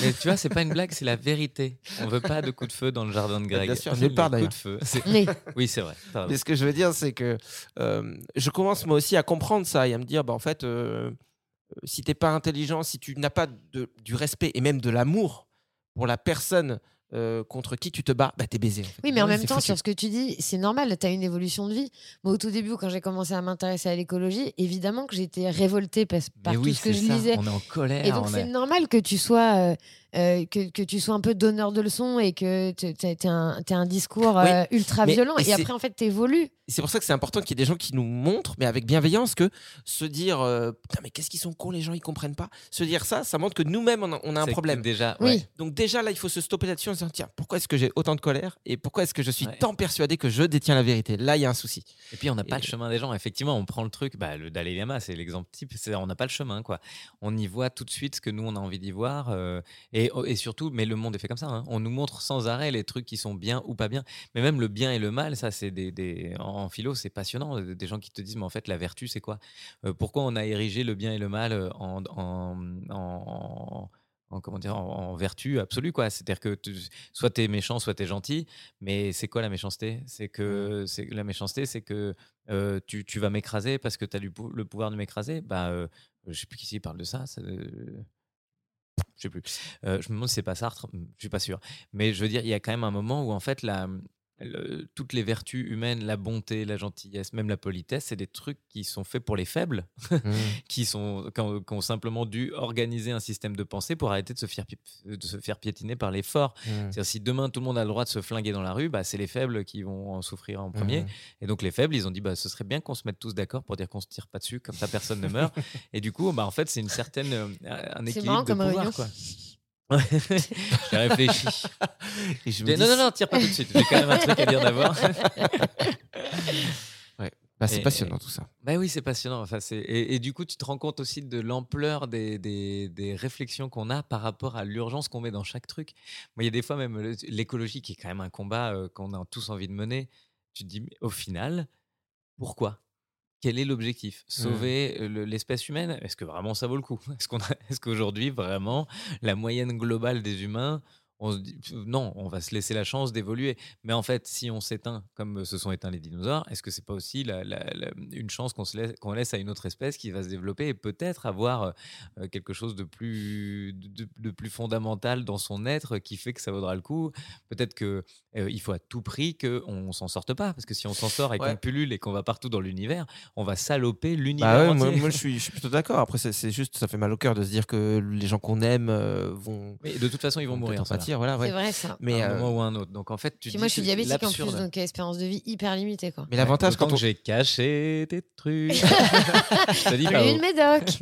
Mais tu vois, c'est pas une blague, c'est la vérité. On veut pas de coups de feu dans le jardin de Greg. Bien sûr, nulle part, Les d'ailleurs. coups de feu. c'est- Mais Oui, c'est vrai. Mais ce que je veux dire, c'est que euh, je commence moi aussi à comprendre ça et à me dire, bah, en fait, euh, si t'es pas intelligent, si tu n'as pas de- du respect et même de l'amour pour la personne euh, contre qui tu te bats, bah t'es baisé. en fait. Oui, mais en Ouais, même temps, foutu. sur ce que tu dis, c'est normal, tu as une évolution de vie. Moi, au tout début, quand j'ai commencé à m'intéresser à l'écologie, évidemment que j'étais révoltée par, par Mais tout oui, ce que c'est je ça. lisais. On est en colère. Et donc, on c'est est- normal que tu sois. euh, euh, que, que tu sois un peu donneur de leçons et que tu aies un, un discours Oui, euh, ultra violent. et après, en fait, tu évolues. c'est pour ça que c'est important qu'il y ait des gens qui nous montrent, mais avec bienveillance, que se dire euh, putain mais qu'est-ce qu'ils sont cons les gens ils comprennent pas. Se dire ça, ça montre que nous-mêmes on a, on a un problème. Déjà, Oui. ouais. Donc déjà là il faut se stopper là-dessus en se disant tiens pourquoi est-ce que j'ai autant de colère et pourquoi est-ce que je suis Ouais. tant persuadé que je détiens la vérité? Là il y a un souci. Et puis on n'a pas Et- le chemin des gens. Effectivement, on prend le truc. Bah, le Dalai Lama, c'est l'exemple type. On n'a pas le chemin, quoi. On y voit tout de suite ce que nous on a envie d'y voir. euh, et, et surtout, mais le monde est fait comme ça. hein. On nous montre sans arrêt les trucs qui sont bien ou pas bien. Mais même le bien et le mal, ça, c'est des, des- en philo, c'est passionnant. Des gens qui te disent, mais en fait, la vertu, c'est quoi? Euh, Pourquoi on a érigé le bien et le mal euh, en, en, en- en- comment dire, en, vertu absolue, quoi? C'est-à-dire que tu- soit tu es méchant, soit tu es gentil. Mais c'est quoi la méchanceté? C'est que c'est la méchanceté, c'est que euh, tu, tu vas m'écraser parce que tu as le pouvoir de m'écraser? Bah, euh, je sais plus qui s'y parle de ça. ça, je sais plus. Euh, je me demande si c'est pas Sartre. Je suis pas sûr. Mais je veux dire, il y a quand même un moment où en fait la le- toutes les vertus humaines, la bonté, la gentillesse, même la politesse, c'est des trucs qui sont faits pour les faibles, qui, sont, qui, ont, qui ont simplement dû organiser un système de pensée pour arrêter de se faire, de se faire piétiner par les forts. C'est-à-dire, si demain tout le monde a le droit de se flinguer dans la rue, bah, c'est les faibles qui vont en souffrir en premier. Et donc les faibles, ils ont dit bah ce serait bien qu'on se mette tous d'accord pour dire qu'on se tire pas dessus, comme ça personne ne meurt. Et du coup, bah en fait c'est une certaine euh, un équilibre marrant de comme pouvoir réunion. quoi. Ouais. J'ai réfléchi. Et je me dis, non non non, tire pas tout de suite. J'ai quand même un truc à dire d'abord. bah, c'est passionnant tout ça. Bah oui, c'est passionnant. Enfin, et, et du coup, tu te rends compte aussi de l'ampleur des, des- des réflexions qu'on a par rapport à l'urgence qu'on met dans chaque truc. Moi, il y a des fois, même l'écologie, qui est quand même un combat euh, qu'on a tous envie de mener, tu te dis, mais au final, pourquoi? Quel est l'objectif? Sauver euh, le- l'espèce humaine? Est-ce que vraiment ça vaut le coup? Est-ce qu'on a- est-ce qu'aujourd'hui, vraiment, la moyenne globale des humains, on se dit, non, on va se laisser la chance d'évoluer. Mais en fait, si on s'éteint comme se sont éteints les dinosaures, est-ce que c'est pas aussi la- la- la- une chance qu'on se laisse, qu'on laisse à une autre espèce qui va se développer et peut-être avoir euh, quelque chose de plus, de, de plus fondamental dans son être qui fait que ça vaudra le coup? Peut-être que euh, il faut à tout prix qu'on s'en sorte pas, parce que si on s'en sort et Ouais. qu'on pullule et qu'on va partout dans l'univers, on va saloper l'univers Bah ouais, moi, je, suis, je suis plutôt d'accord. Après, c'est juste, ça fait mal au cœur de se dire que les gens qu'on aime euh, vont, Mais de toute façon, ils vont mourir. Voilà, ouais. C'est vrai, ça. Mais, à un euh, moment ou à un autre. Donc en fait, tu dis moi, je suis que diabétique en plus, donc euh, espérance de vie hyper limitée. Quoi. mais l'avantage quand on, que j'ai caché des trucs. je te dis pas où. Une médoc.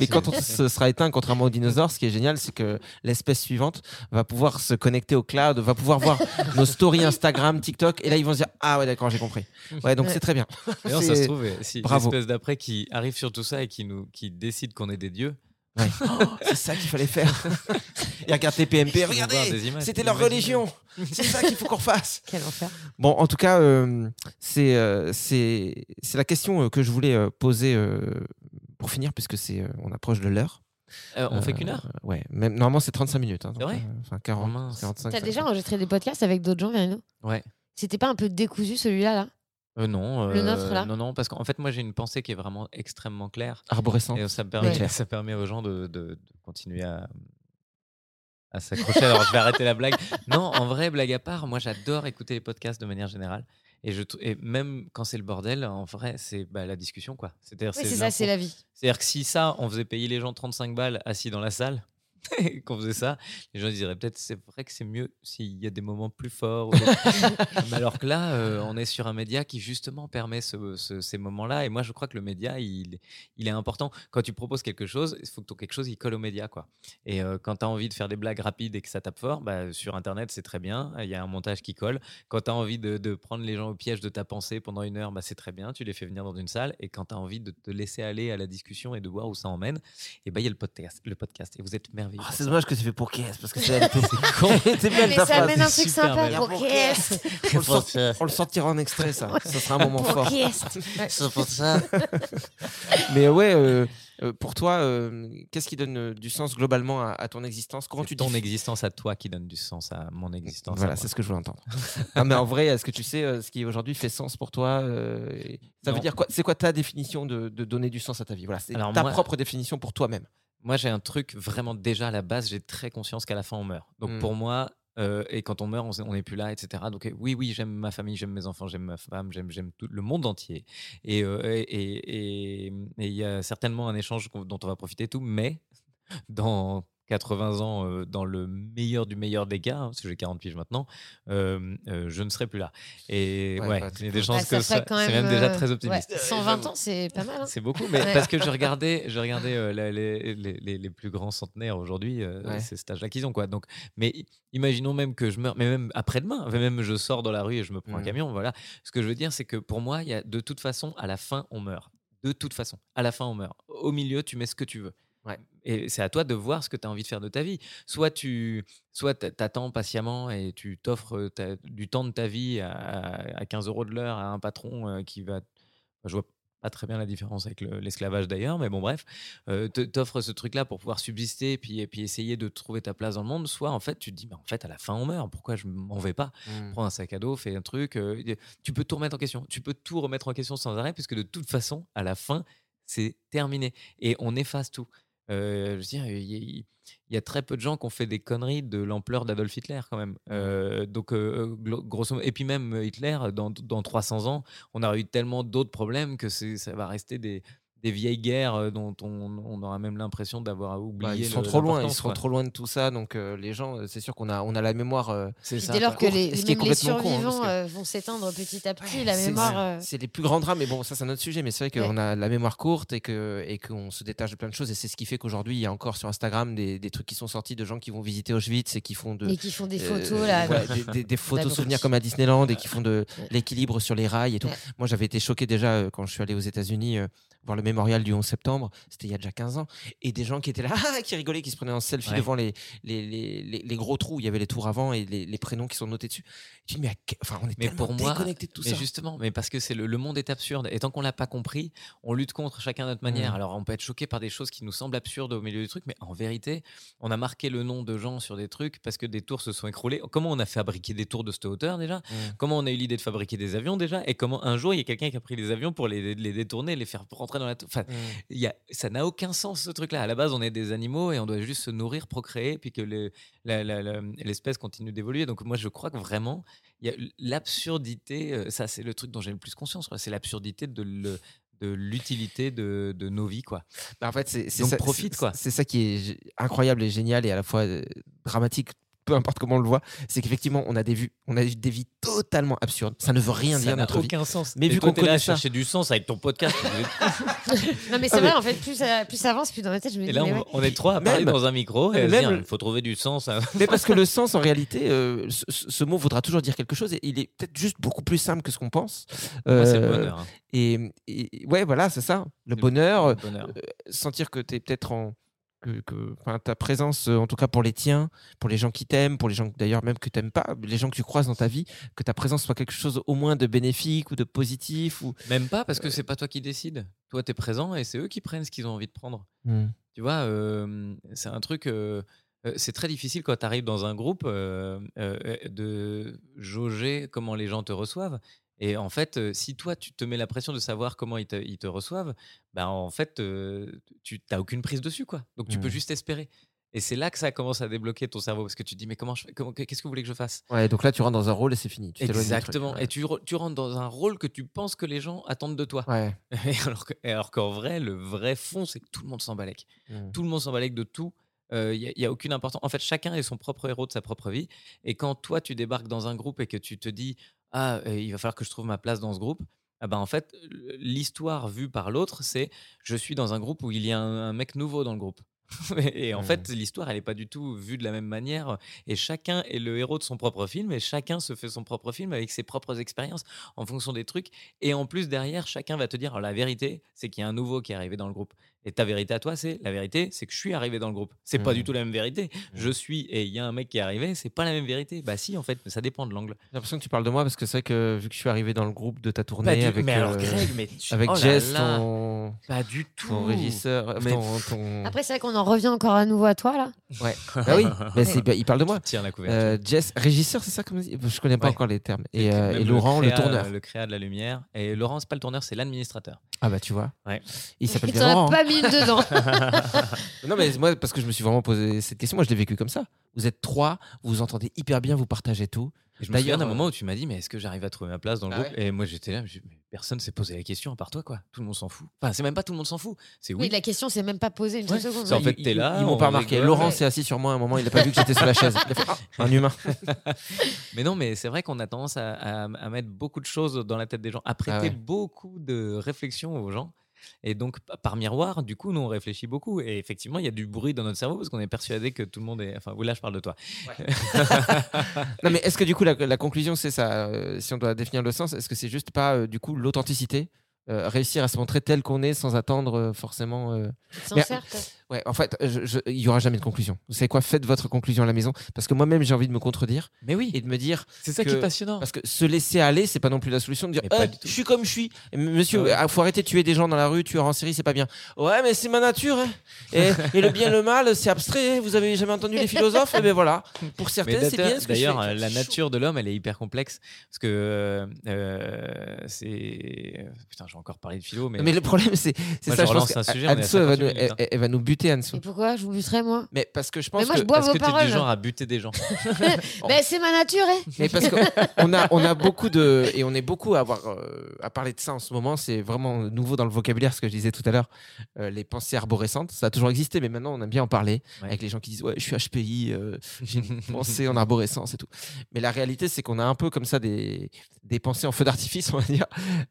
mais quand on se sera éteint, contrairement aux dinosaures, ce qui est génial, c'est que l'espèce suivante va pouvoir se connecter au cloud, va pouvoir voir nos stories Instagram, TikTok, et là ils vont se dire ah ouais d'accord j'ai compris. Ouais donc Ouais. c'est très bien. D'ailleurs, ça se trouve, si Bravo. l'espèce d'après qui arrive sur tout ça et qui nous qui décide qu'on est des dieux. Ouais. Oh, c'est ça qu'il fallait faire. et regarde voir regardez, des images, c'était leur religion. C'est ça qu'il faut qu'on fasse. Quel enfer. Bon, en tout cas, euh, c'est euh, c'est c'est la question euh, que je voulais euh, poser euh, pour finir, puisque c'est euh, on approche de l'heure. Euh, on fait qu'une heure Ouais, même, normalement c'est 35 minutes. hein, donc, euh, Enfin 40, Oh mince. 45. T'as déjà enregistré des podcasts avec d'autres gens, Verino? Ouais. C'était pas un peu décousu celui-là là? Euh, non. Le euh, nôtre, là Non, non, parce qu'en fait, moi, j'ai une pensée qui est vraiment extrêmement claire. Arborescent. Et ça me permet, Ouais. ça permet aux gens de, de- de continuer à, à s'accrocher. Alors, je vais arrêter la blague. Non, en vrai, blague à part, moi, j'adore écouter les podcasts de manière générale. Et, je, et même quand c'est le bordel, en vrai, c'est bah, la discussion, quoi. C'est-à-dire, Oui, c'est ça, c'est la vie. C'est-à-dire que si ça, on faisait payer les gens 35 balles assis dans la salle, qu'on faisait ça, les gens diraient peut-être c'est vrai que c'est mieux s'il y a des moments plus forts. Mais alors que là, euh, on est sur un média qui justement permet ce- ce- ces moments-là. Et moi, je crois que le média, il, il est important. Quand tu proposes quelque chose, il faut que ton quelque chose, il colle au média. Quoi. Et euh, quand tu as envie de faire des blagues rapides et que ça tape fort, bah, sur Internet, c'est très bien. Il y a un montage qui colle. Quand tu as envie de, de prendre les gens au piège de ta pensée pendant une heure, bah, c'est très bien. Tu les fais venir dans une salle. Et quand tu as envie de te laisser aller à la discussion et de voir où ça emmène, et ben il y a le podcast, le podcast. Et vous êtes merveilleux. Ah, pour c'est ça. dommage que c'est fait pour Kies, parce que c'est c'est belle Mais ta ça amène un c'est truc sympa pour Pour est On le, sort- on le sortira en extrait, ça. Ça sera un moment Pour fort. qui est Ouais. Mais ouais, euh, Euh, pour toi, euh, qu'est-ce qui donne euh, du sens globalement à, à ton existence? Comment C'est tu ton dis existence à toi qui donne du sens à mon existence. Voilà, c'est ce que je voulais entendre. non, mais en vrai, est-ce que tu sais euh, ce qui aujourd'hui fait sens pour toi euh, Ça veut dire quoi C'est quoi ta définition de, de donner du sens à ta vie? Voilà, c'est ta moi- propre définition pour toi-même. Moi, j'ai un truc vraiment déjà à la base, j'ai très conscience qu'à la fin, on meurt. Donc Mm. pour moi, euh, et quand on meurt, on n'est plus là, etc. Donc euh, oui, oui, j'aime ma famille, j'aime mes enfants, j'aime ma femme, j'aime tout le monde entier. Et euh, et- et- et- et il y a certainement un échange dont on va profiter tout, mais dans 80 ans, euh, dans le meilleur du meilleur des cas, hein, parce que j'ai 40 piges maintenant, euh, euh, je ne serai plus là. Et Ouais, bah, il y a des chances Bah, ça que ça, c'est même, même déjà très ouais, optimiste. 120 ans, c'est pas mal. hein. C'est beaucoup, mais Ouais. parce que je regardais, je regardais euh, la- les, les, les- les plus grands centenaires aujourd'hui, euh, cet âge-là qu'ils ont. Quoi. Donc, mais i- imaginons même que je meurs, mais même après-demain, même je sors dans la rue et je me prends un Mhm. camion. Voilà. Ce que je veux dire, c'est que pour moi, il y a, de toute façon, à la fin, on meurt. De toute façon, à la fin, on meurt. Au milieu, tu mets ce que tu veux. Ouais. Et c'est à toi de voir ce que tu as envie de faire de ta vie. Soit tu soit t'a- t'attends patiemment et tu t'offres du temps de ta vie à, à 15 euros de l'heure à un patron qui va. Je vois pas très bien la différence avec le- l'esclavage d'ailleurs, mais bon, bref, euh, t'offres ce truc-là pour pouvoir subsister et puis, et puis essayer de trouver ta place dans le monde. Soit en fait, tu te dis, mais en fait, à la fin, on meurt. Pourquoi je m'en vais pas? Mm. Prends un sac à dos, fais un truc. euh, tu peux tout remettre en question. Tu peux tout remettre en question sans arrêt, puisque de toute façon, à la fin, c'est terminé. Et on efface tout. Euh, je veux dire, il y, a- y a très peu de gens qui ont fait des conneries de l'ampleur d'Adolf Hitler, quand même. Euh, donc, euh, grosso modo. Et puis, même Hitler, dans, dans 300 ans, on aura eu tellement d'autres problèmes que ça va rester des, des vieilles guerres euh, dont on, on aura même l'impression d'avoir oublié. Bah, ils le- sont trop loin, ils quoi. trop loin de tout ça. Donc euh, les gens, euh, c'est sûr qu'on a, on a la mémoire. euh, C'est dès lors que les, Ce qui est même les con, hein, survivants que- euh, vont s'éteindre petit à petit, Ouais, la c'est- mémoire. c'est- euh, les plus grands drames, mais bon, ça c'est un autre sujet. Mais c'est vrai qu'on a la mémoire courte et que et qu'on se détache de plein de choses. Et c'est ce qui fait qu'aujourd'hui, il y a encore sur Instagram des, des trucs qui sont sortis de gens qui vont visiter Auschwitz et qui font de Et qui font des euh, photos là. des, des- des photos souvenirs comme à Disneyland et qui font de l'équilibre sur les rails et tout. Moi, j'avais été choqué déjà quand je suis allé aux États-Unis voir le mémorial du 11 septembre. C'était il y a déjà 15 ans. Et des gens qui étaient là, ah, qui rigolaient, qui se prenaient en selfie Ouais. devant les, les, les, les- les gros trous. Il y avait les tours avant et les, prénoms qui sont notés dessus. Tu dis, mais, à enfin, on est Mais pour moi, de tout mais ça. justement, mais parce que c'est le, le monde est absurde. Et tant qu'on l'a pas compris, on lutte contre chacun à notre manière. Mhm. Alors on peut être choqué par des choses qui nous semblent absurdes au milieu du truc, mais en vérité, on a marqué le nom de gens sur des trucs parce que des tours se sont écroulés. Comment on a fabriqué des tours de cette hauteur déjà? Mhm. Comment on a eu l'idée de fabriquer des avions déjà? Et comment un jour il y a quelqu'un qui a pris les avions pour les, les détourner, les faire rentrer dans la tour Enfin, Mm. il y a, ça n'a aucun sens ce truc-là. À la base, on est des animaux et on doit juste se nourrir, procréer, puis que le- l'espèce continue d'évoluer. Donc moi, je crois que vraiment, il y a l'absurdité. euh, Ça, c'est le truc dont j'ai le plus conscience. C'est l'absurdité de le- de l'utilité de, de nos vies, quoi. Bah, en fait, c'est ça, profite, c'est- quoi. C'est ça qui est incroyable et génial et à la fois euh, dramatique. Peu importe comment on le voit, c'est qu'effectivement, on a des vues, on a des vies totalement absurdes. Ça ne veut rien ça dire n'a notre vie. aucun sens. Mais Et vu qu'on t'es là à connaît ça- chercher du sens avec ton podcast. Non, mais c'est Ah, vrai, mais- en fait, plus ça, plus ça avance, plus dans ma tête, je me dis. et là, on, ouais. on est trois à parler Même- dans un micro et même- il faut trouver du sens. à- Mais parce que le sens, en réalité, euh, ce, ce mot voudra toujours dire quelque chose et il est peut-être juste beaucoup plus simple que ce qu'on pense. C'est le Euh, bonheur. hein. Et, et- ouais, voilà, c'est ça. Le bonheur, Le bonheur. euh, sentir que tu es peut-être en. Que, que- enfin, ta présence, euh, en tout cas pour les tiens, pour les gens qui t'aiment, pour les gens d'ailleurs même que tu n'aimes pas, les gens que tu croises dans ta vie, que ta présence soit quelque chose au moins de bénéfique ou de positif. Ou... Même pas parce que c'est pas toi qui décides. Toi, tu es présent et c'est eux qui prennent ce qu'ils ont envie de prendre. Hmm. Tu vois, euh, c'est un truc. euh, euh, c'est très difficile quand tu arrives dans un groupe euh, euh, de jauger comment les gens te reçoivent. Et en fait, euh, si toi, tu te mets la pression de savoir comment ils te, ils te reçoivent, ben en fait, euh, tu n'as aucune prise dessus. quoi. Donc, tu peux Mhm. juste espérer. Et c'est là que ça commence à débloquer ton cerveau parce que tu te dis, mais comment, je comment qu'est-ce que vous voulez que je fasse? Ouais, donc là, tu rentres dans un rôle et c'est fini. Tu truc. Exactement. Ouais. Et tu, tu rentres dans un rôle que tu penses que les gens attendent de toi. Ouais. Et alors que- alors qu'en vrai, le vrai fond, c'est que tout le monde s'en balèque. Hmm. Tout le monde s'en balèque de tout. Il n'y a, y a aucune importance. En fait, chacun est son propre héros de sa propre vie. Et quand toi, tu débarques dans un groupe et que tu te dis Ah, il va falloir que je trouve ma place dans ce groupe, ah ben, en fait, l'histoire vue par l'autre, c'est Je suis dans un groupe où il y a un, un mec nouveau dans le groupe. et en Mhm. fait, l'histoire, elle n'est pas du tout vue de la même manière. Et chacun est le héros de son propre film. Et chacun se fait son propre film avec ses propres expériences en fonction des trucs. Et en plus, derrière, chacun va te dire Alors, la vérité, c'est qu'il y a un nouveau qui est arrivé dans le groupe. Et ta vérité à toi, c'est la vérité, c'est que je suis arrivé dans le groupe. C'est pas Mhm. du tout la même vérité. Je suis et il y a un mec qui est arrivé, c'est pas la même vérité. Bah si, en fait, mais ça dépend de l'angle. J'ai l'impression que tu parles de moi parce que c'est vrai que vu que je suis arrivé dans le groupe de ta tournée Pas du- avec, mais alors, euh, Greg, mais tu- avec oh Jess, là. ton, Pas du tout. ton régisseur, euh, Mais- ton, ton- Après, c'est vrai qu'on en revient encore à nouveau à toi, là. Ouais. bah oui, mais bah, il parle de moi. Tiens la couverture. Euh, Jess, régisseur, c'est ça comme Je connais pas Ouais. encore les termes. Et euh, et Laurent, le, créa- tourneur. Le créa de la lumière. Et Laurent, c'est pas le tourneur, c'est l'administrateur. Ah bah tu vois. Ouais. Il s'appelle Laurent. hein. pas mis dedans. Non mais moi parce que je me suis vraiment posé cette question, moi je l'ai vécu comme ça. Vous êtes trois, vous vous entendez hyper bien, vous partagez tout. D'ailleurs, souviens d'un euh, moment où tu m'as dit, mais est-ce que j'arrive à trouver ma place dans le Ah groupe Et moi, j'étais là, mais personne s'est posé la question à part toi, quoi. Tout le monde s'en fout. Enfin, c'est même pas tout le monde s'en fout. C'est oui. Oui, la question s'est même pas posée une Ouais, seule seconde. c'est en fait, Ils- t'es là, Ils m'ont on pas remarqué. Laurent s'est assis sur moi à un moment, il a pas vu que j'étais sur la chaise. Il a fait, Ah, un humain. Mais non, mais c'est vrai qu'on a tendance à, à- à mettre beaucoup de choses dans la tête des gens, à prêter Ah ouais. beaucoup de réflexions aux gens. Et donc, par miroir, du coup, nous, on réfléchit beaucoup. Et effectivement, il y a du bruit dans notre cerveau parce qu'on est persuadé que tout le monde est. Enfin, oui, là, je parle de toi. Non mais est-ce que du coup la, la conclusion c'est ça euh, Si on doit définir le sens, est-ce que c'est juste pas euh, du coup l'authenticité euh, réussir à se montrer tel qu'on est sans attendre euh, forcément. euh, Sincère, quoi. Ouais, en fait, il y aura jamais de conclusion. Vous savez quoi? Faites votre conclusion à la maison, parce que moi-même j'ai envie de me contredire Mais oui, et de me dire, c'est ça que- qui est passionnant. parce que se laisser aller, c'est pas non plus la solution de dire, Eh, tout. je suis comme je suis. Et monsieur, Ah ouais. ah, faut arrêter de tuer des gens dans la rue, tueur en série, c'est pas bien. Ouais, mais c'est ma nature. hein. Et, et le bien, le mal, c'est abstrait. hein. Vous avez jamais entendu les philosophes? Et ben voilà. Pour certains, c'est bien ce que D'ailleurs, la nature de l'homme, elle est hyper complexe. Parce que euh, euh, c'est. Putain, je vais encore parler de philo, mais. Mais le problème, c'est ça. je relance un sujet, qu'Anso, elle, va 58 nous- minutes, Anso. Et pourquoi je vous buterais, moi? Mais parce que je pense Mais moi, que. je bois Parce vos que tu es paroles. du genre à buter des gens. Ben, c'est ma nature, hein. Mais parce qu'on a, on a beaucoup de. Et on est beaucoup à, avoir, euh, à parler de ça en ce moment. C'est vraiment nouveau dans le vocabulaire, ce que je disais tout à l'heure. euh, les pensées arborescentes, ça a toujours existé, mais maintenant on aime bien en parler. Ouais. Avec les gens qui disent Ouais, je suis HPI, euh, j'ai une pensée en arborescence et tout. Mais la réalité, c'est qu'on a un peu comme ça des, des pensées en feu d'artifice, on va dire.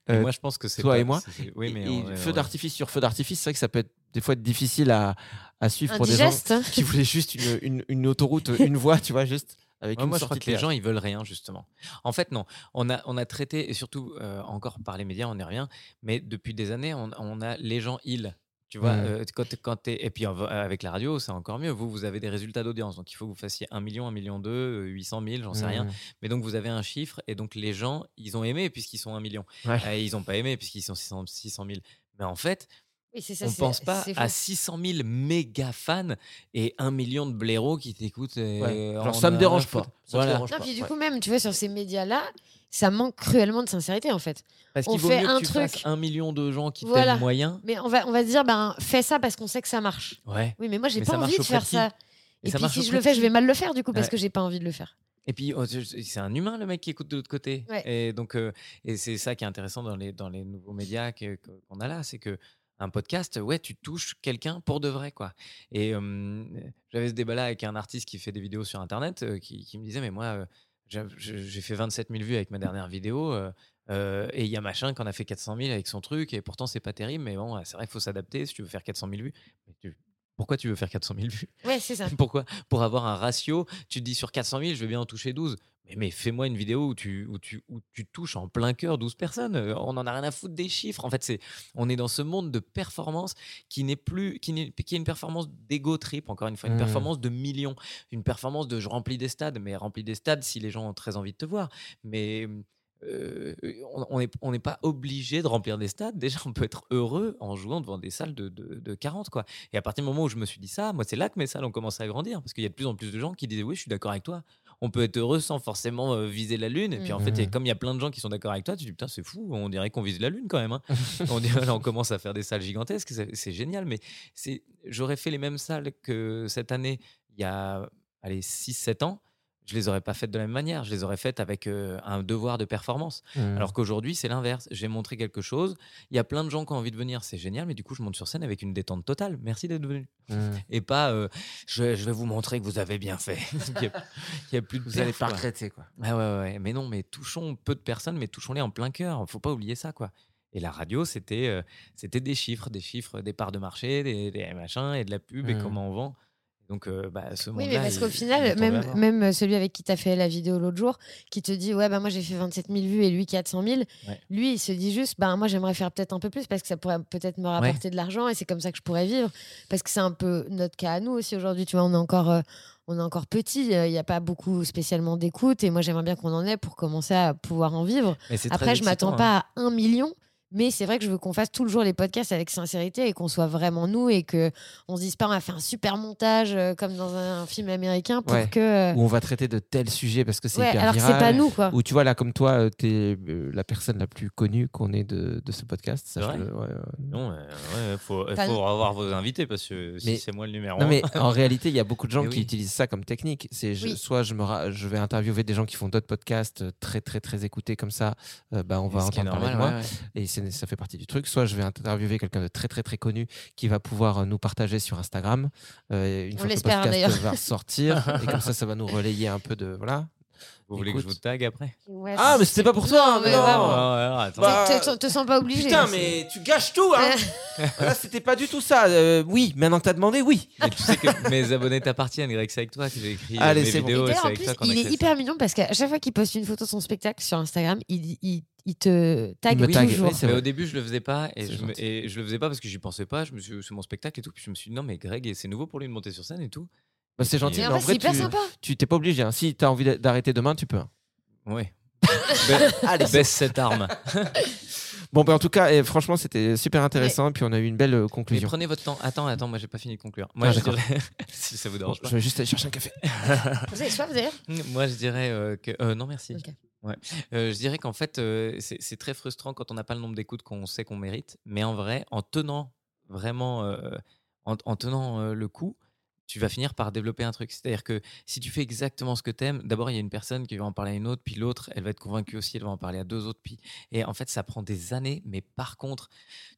Et Euh, moi, je pense que c'est. toi pas- et moi. c'est- c'est- Oui, mais. et on- feu on- d'artifice sur feu d'artifice, c'est vrai que ça peut être, des fois être difficile à, à suivre pour des gens hein. qui voulaient juste une, une, une autoroute, une voie, tu vois, juste avec Ouais, une moi, je crois que les gens, ils veulent rien, justement. En fait, non. On a, on a traité, et surtout, euh, encore par les médias, on y revient, mais depuis des années, on, on a les gens, ils. Tu vois, euh, quand, quand t'es- et puis avec la radio, c'est encore mieux. Vous, vous avez des résultats d'audience. Donc, il faut que vous fassiez 1 million, 1 million 2, 800 000, j'en sais rien. Mais donc, vous avez un chiffre. Et donc, les gens, ils ont aimé puisqu'ils sont 1 million. Ouais. Et ils n'ont pas aimé puisqu'ils sont 600, 600 000. Mais en fait, Oui, ça. on c'est- pense pas à faux. 600 000 méga fans et 1 million de blaireaux qui t'écoutent. Ouais. Genre, en ça me a dérange pas. Ça me Voilà. dérange Non, pas. puis du Ouais. coup, même, tu vois, sur ces médias-là, ça manque cruellement de sincérité, en fait. Parce On qu'il vaut fait mieux un que tu truc. fasses un million de gens qui Voilà. t'aiment moyen. Mais on va, on va dire, ben, fais ça parce qu'on sait que ça marche. Ouais. Oui, mais moi, j'ai pas envie de faire ça. Et Et ça puis, si je le fais, je vais mal le faire, du coup, parce que j'ai pas envie de le faire. Et puis, oh, c'est- un humain, le mec qui écoute de l'autre côté. Ouais. Et donc, euh, et c'est ça qui est intéressant dans les, dans les nouveaux médias qu'on a là, c'est que un podcast, ouais, tu touches quelqu'un pour de vrai, quoi. Et j'avais ce débat-là avec un artiste qui fait des vidéos sur Internet, qui, me disait, mais moi, j'ai fait 27 000 vues avec ma dernière vidéo. et il y a machin qui en a fait 400 000 avec son truc, et pourtant c'est pas terrible, mais bon, c'est vrai qu'il faut s'adapter si tu veux faire 400 000 vues. Pourquoi tu veux faire 400 000 vues? Ouais, c'est ça. Pourquoi? Pour avoir un ratio, tu te dis sur 400 000, je vais bien en toucher 12. Mais, mais fais-moi une vidéo où tu, où, tu, où tu touches en plein cœur 12 personnes. Euh, On en a rien à foutre des chiffres. En fait, c'est, on est dans ce monde de performance qui n'est plus, qui, n'est, qui est une performance d'ego trip, encore une fois, une Mmh. performance de millions, une performance de je remplis des stades, mais remplis des stades si les gens ont très envie de te voir. Mais euh, on n'est on pas obligé de remplir des stades. Déjà, on peut être heureux en jouant devant des salles de, de, de 40. Quoi. Et à partir du moment où je me suis dit ça, moi, c'est là que mes salles ont commencé à grandir. Parce qu'il y a de plus en plus de gens qui disaient Oui, je suis d'accord avec toi. On peut être heureux sans forcément euh, viser la Lune. Et puis en fait, Mhm. comme il y a plein de gens qui sont d'accord avec toi, tu te dis Putain, c'est fou, on dirait qu'on vise la Lune quand même. hein. on, dirait, là, on commence à faire des salles gigantesques. C'est génial. Mais j'aurais fait les mêmes salles que cette année, il y a allez, 6-7 ans. Je les aurais pas faites de la même manière. Je les aurais faites avec euh, un devoir de performance. Mmh. Alors qu'aujourd'hui, c'est l'inverse. J'ai montré quelque chose. Il y a plein de gens qui ont envie de venir. C'est génial. Mais du coup, je monte sur scène avec une détente totale. Merci d'être venu. Mmh. Et pas, euh, je, je vais vous montrer que vous avez bien fait. il, y a, il y a plus de Vous allez pas regretter, quoi. Ah ouais, ouais. Mais non, mais touchons peu de personnes, mais touchons-les en plein cœur. Faut pas oublier ça, quoi. Et la radio, c'était euh, c'était des chiffres, des chiffres, des parts de marché, des, des machins et de la pub et Mhm. comment on vend. Donc, euh, bah, ce Oui, mais parce qu'au final, même, même celui avec qui t'as fait la vidéo l'autre jour, qui te dit Ouais, bah moi j'ai fait 27 000 vues et lui 400 000, Ouais. lui il se dit juste Bah moi j'aimerais faire peut-être un peu plus parce que ça pourrait peut-être me rapporter de l'argent et c'est comme ça que je pourrais vivre. Parce que c'est un peu notre cas à nous aussi aujourd'hui, tu vois, on est encore. euh, on est encore petit, euh, il n'y a pas beaucoup spécialement d'écoute et moi j'aimerais bien qu'on en ait pour commencer à pouvoir en vivre. Après, je m'attends excitant, hein. pas à un million, mais c'est vrai que je veux qu'on fasse tout le jour les podcasts avec sincérité et qu'on soit vraiment nous et que on se dise pas on a fait un super montage euh, comme dans un film américain pour Ouais. que. euh, Où on va traiter de tels sujets parce que c'est ouais, hyper alors que c'est viral. pas nous quoi. Ou tu vois, là, comme toi, tu es la personne la plus connue qu'on ait de, de ce podcast. Sache-le. vrai Ouais, ouais. Non, il faut, faut revoir vos invités parce que si Mais- c'est moi le numéro Non, un- mais en réalité, il y a beaucoup de gens Mais qui oui. utilisent ça comme technique. C'est je- Oui. soit je, me ra- je vais interviewer des gens qui font d'autres podcasts euh, très, très, très écoutés comme ça. euh, bah, on va entendre parler de moi. ouais, ouais. Et c'est- ça fait partie du truc. Soit je vais interviewer quelqu'un de très, très, très connu qui va pouvoir euh, nous partager sur Instagram. euh, une On fois que le podcast va sortir. et comme ça, ça va nous relayer un peu de. Voilà. Vous voulez que je vous tag après? Ouais, Ah, mais c'est- c'était pas pour toi, Non, mais non. vraiment. Bah, Te- te, te sens pas obligé. Putain, mais tu gâches tout, hein Là, c'était pas du tout ça. Euh, oui, maintenant que t'as demandé, oui. Mais tu sais que mes abonnés t'appartiennent, Greg, c'est avec toi que j'ai écrit euh, Allez, mes c'est bon. Et vidéos. et d'ailleurs, c'est en avec plus, toi qu'on a il est créé hyper mignon parce qu'à chaque fois qu'il poste une photo de son spectacle sur Instagram, il, il, il te tag me tag, toujours. c'est Mais au début, je le faisais pas et C'est je, me, gentil. et je le faisais pas parce que j'y pensais pas. Je me suis, c'est mon spectacle et tout. Puis je me suis dit non, mais Greg, c'est nouveau pour lui de monter sur scène et tout. Bah, c'est gentil. Et Mais mais en en fait, vrai, c'est hyper tu sympa. tu t'es pas obligé. hein. Si t'as envie d'a- d'arrêter demain, tu peux. hein. Ba- Allez, baisse cette arme. Bon, bah, en tout cas, eh, franchement, c'était super intéressant. Et puis, on a eu une belle euh, Mais conclusion. prenez votre temps. Attends, attends, moi j'ai pas fini de conclure. Moi, Ah, je d'accord. dirais, si ça vous Bon, dérange pas. je vais juste aller chercher un café. Vous avez soif d'ailleurs Moi, je dirais euh, que. euh, non, merci. Ok. Ouais. Euh, je dirais qu'en fait, euh, c'est c'est très frustrant quand on n'a pas le nombre d'écoutes qu'on sait qu'on mérite. Mais en vrai, en tenant vraiment, euh, en, en tenant euh, le coup, tu vas finir par développer un truc. C'est-à-dire que si tu fais exactement ce que tu aimes, d'abord, il y a une personne qui va en parler à une autre, puis l'autre, elle va être convaincue aussi, elle va en parler à deux autres. Puis... Et en fait, ça prend des années, mais par contre,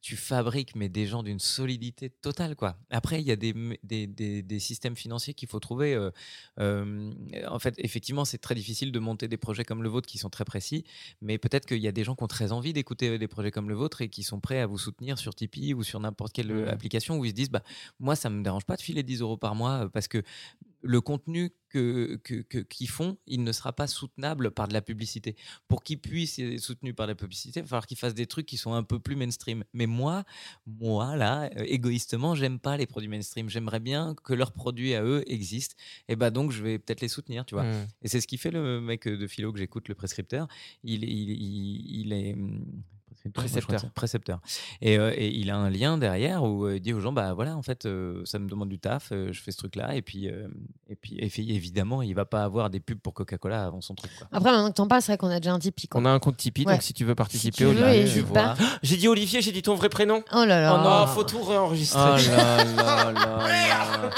tu fabriques mais des gens d'une solidité totale. quoi. Après, il y a des, des, des- des systèmes financiers qu'il faut trouver. euh, euh, en fait, effectivement, c'est très difficile de monter des projets comme le vôtre qui sont très précis, mais peut-être qu'il y a des gens qui ont très envie d'écouter des projets comme le vôtre et qui sont prêts à vous soutenir sur Tipeee ou sur n'importe quelle Mhm. application où ils se disent bah, Moi, ça me dérange pas de filer 10 euros par mois euh, parce que le contenu que, que- que- qu'ils font, il ne sera pas soutenable par de la publicité. Pour qu'ils puissent être soutenus par la publicité, il va falloir qu'ils fassent des trucs qui sont un peu plus mainstream. Mais moi, moi, là, euh, égoïstement, j'aime pas les produits mainstream. J'aimerais bien que leurs produits à eux existent. Et bah donc, je vais peut-être les soutenir, tu vois. Hmm. Et c'est ce qui fait le mec de philo que j'écoute, le prescripteur. Il, il, il, il est. prescripteur, moi, précepteur. Et, euh, et il a un lien derrière où euh, il dit aux gens bah voilà, en fait, euh, ça me demande du taf, euh, je fais ce truc-là. Et puis, euh, et puis et puis, évidemment, il va pas avoir des pubs pour Coca-Cola avant son truc. Quoi. Après, maintenant que t'en parles, c'est vrai qu'on a déjà un Tipeee. quoi. On a un compte Tipeee, Ouais. donc si tu veux participer, tu veux, Olivier, et tu je vois. J'ai dit Olivier, j'ai dit ton vrai prénom. Oh là là. Oh non, faut tout réenregistrer. Oh là là là là.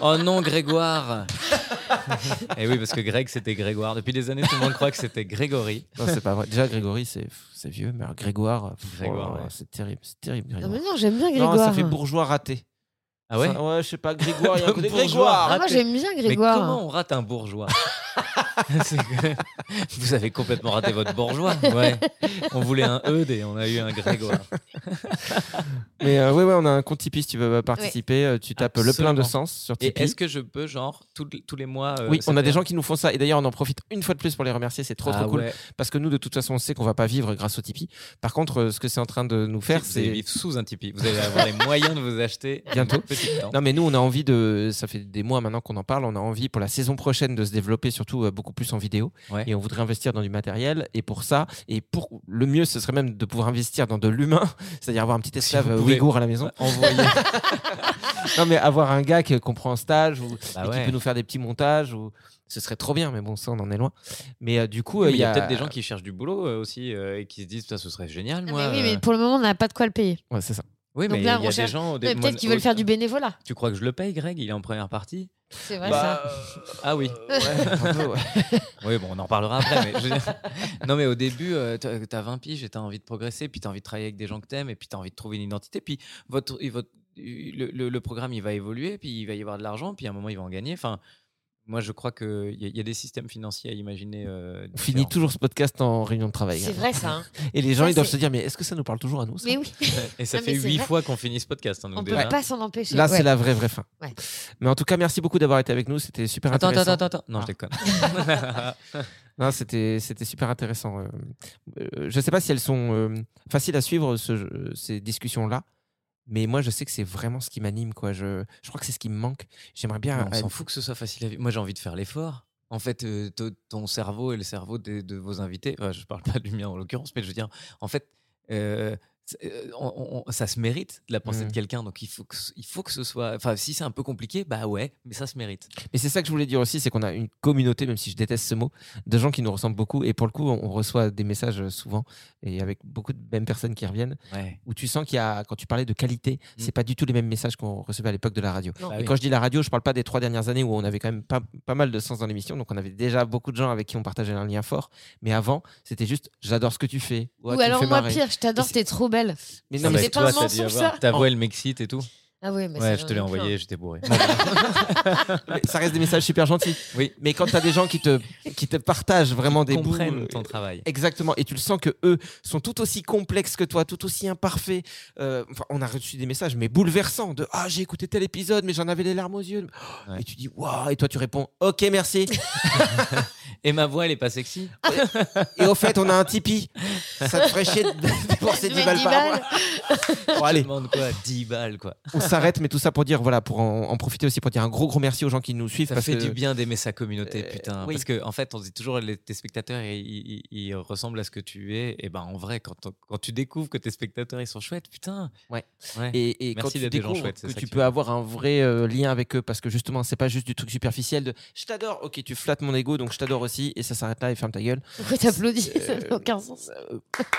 Oh non, Grégoire. Et oui, parce que Greg, c'était Grégoire. Depuis des années, tout le monde croit que c'était Grégory. Non, c'est pas vrai. Déjà, Grégory, c'est c'est vieux, mais alors Grégoire, oh ouais. c'est terrible, c'est terrible. Non, Grégoire. mais non, j'aime bien Non, Grégoire. ça fait bourgeois raté. Ah ouais Ça- Ouais, je sais pas, Grégoire, il y a un côté Bourgeois. Grégoire. Ah, moi, j'aime bien Mais Grégoire. comment on rate un bourgeois? Vous avez complètement raté votre bourgeois. Ouais. On voulait un Eudes et on a eu un Grégoire. Mais euh, ouais, ouais, on a un compte Tipeee si tu veux participer. euh, Tu tapes le plein de sens sur Et Tipeee. est-ce que je peux, genre, tous tous les mois. euh, Oui, on a des gens qui nous font ça. Et d'ailleurs, on en profite une fois de plus pour les remercier. C'est trop, Ah trop cool. ouais. Parce que nous, de toute façon, on sait qu'on va pas vivre grâce au Tipeee. Par contre, euh, ce que c'est en train de nous faire, Vous allez c'est. vivre sous un Tipeee. Vous allez avoir les moyens de vous acheter Bientôt. Non, mais nous, on a envie de. Ça fait des mois maintenant qu'on en parle. On a envie pour la saison prochaine de se développer, surtout euh, beaucoup plus en vidéo. Ouais. Et on voudrait investir dans du matériel. Et pour ça, et pour le mieux, ce serait même de pouvoir investir dans de l'humain, c'est-à-dire avoir un petit esclave pouvez- ouïghour à la maison. Non, mais avoir un gars qu'on prend en stage ou Bah ouais. qui peut nous faire des petits montages. Ou... Ce serait trop bien, mais bon, ça, on en est loin. Mais euh, du coup, Oui, euh, mais il y a peut-être des gens qui cherchent du boulot euh, aussi euh, et qui se disent, Putain, ce serait génial, Ah, moi. mais oui, mais pour le moment, on n'a pas de quoi le payer. Ouais, c'est ça. Oui, Donc mais là, il y on a cherche- des gens. des- Mais peut-être qu'ils veulent faire du bénévolat. Tu crois que je le paye, Greg? Il est en première partie? C'est vrai, Bah, ça. Ah oui. ouais, un peu, ouais. Oui, bon, on en reparlera après. Mais je Non, mais au début, euh, t'as t'as 20 piges et t'as envie de progresser, puis t'as envie de travailler avec des gens que t'aimes, et puis t'as envie de trouver une identité. Puis votre, et votre, le, le- le programme, il va évoluer, puis il va y avoir de l'argent, puis à un moment, il va en gagner. Enfin, Moi, je crois qu'il y, y a des systèmes financiers à imaginer. euh, On finit toujours ce podcast en réunion de travail. C'est vrai ça. hein. Et les gens, Ça, ils doivent se dire, mais est-ce que ça nous parle toujours à nous ça? Mais oui, Et ça Non, fait huit vrai. fois qu'on finit ce podcast. hein, donc on peut déjà. pas s'en empêcher. Là, Ouais. c'est la vraie, vraie fin. Ouais. Mais en tout cas, merci beaucoup d'avoir été avec nous. C'était super Attends, intéressant. attends, attends, attends. Non, Ah. je déconne. Non, c'était c'était super intéressant. euh. Euh, je ne sais pas si elles sont euh, faciles à suivre ce ces discussions là, mais moi je sais que c'est vraiment ce qui m'anime quoi. Je, je crois que c'est ce qui me manque. J'aimerais bien. On s'en fout que ce soit facile à vivre. Moi, j'ai envie de faire l'effort. En fait, euh, to- ton cerveau et le cerveau de, vos invités, enfin, je parle pas du mien en l'occurrence, mais je veux dire, en fait, euh, on- on- ça se mérite de la pensée de quelqu'un. Donc, il faut, que, il faut que ce soit. Enfin, si c'est un peu compliqué, bah ouais, mais ça se mérite. Mais c'est ça que je voulais dire aussi, c'est qu'on a une communauté, même si je déteste ce mot, de gens qui nous ressemblent beaucoup. Et pour le coup, on reçoit des messages euh, souvent et avec beaucoup de mêmes personnes qui reviennent, Ouais. où tu sens qu'il y a, quand tu parlais de qualité, Mm. c'est pas du tout les mêmes messages qu'on recevait à l'époque de la radio. Non. Bah Et oui. quand je dis la radio, je parle pas des trois dernières années où on avait quand même pas, pas mal de sens dans l'émission, donc on avait déjà beaucoup de gens avec qui on partageait un lien fort. Mais avant, c'était juste j'adore ce que tu fais. Ouais, Ou tu alors moi marrer. pire, je t'adore, t'es trop belle. Mais non, mais un t'as dû mensonge, avoir- Ta voix, elle m'excite et tout. Ah oui, mais ouais, je te ai l'ai envoyé, j'étais bourré. ça reste des messages super gentils. oui, Mais quand tu as des gens qui te, qui te partagent vraiment des bouts, comprennent euh, ton travail. Exactement, et tu le sens que eux sont tout aussi complexes que toi, tout aussi imparfaits. Euh, enfin, on a reçu des messages, mais bouleversants, de ah j'ai écouté tel épisode, mais j'en avais les larmes aux yeux. Ouais. Et tu dis waouh, et toi tu réponds ok merci. Et ma voix, elle est pas sexy et au fait, on a un Tipeee. Ça te ferait chier de Je 10 mets balles 10 par mois. balles. Bon, Je allez, demande quoi? 10 balles, quoi. on s'arrête, mais tout ça pour dire voilà, pour en, en profiter aussi pour dire un gros gros merci aux gens qui nous suivent. Ça parce fait que- du bien d'aimer sa communauté, Euh, putain. oui. Parce qu'en en fait, on dit toujours les, tes spectateurs, ils, ils- ils ressemblent à ce que tu es. Et ben en vrai, quand, on- quand tu découvres que tes spectateurs, ils sont chouettes, putain. Ouais. Ouais. Et, et Merci quand tu d'être des gens découvres chouettes, que ça tu peux avoir un vrai euh, lien avec eux, parce que justement, c'est pas juste du truc superficiel de je t'adore, ok, tu flattes mon ego, donc je t'adore aussi, et ça s'arrête là et ferme ta gueule. Pourquoi t'applaudis Ça Euh, n'a aucun sens.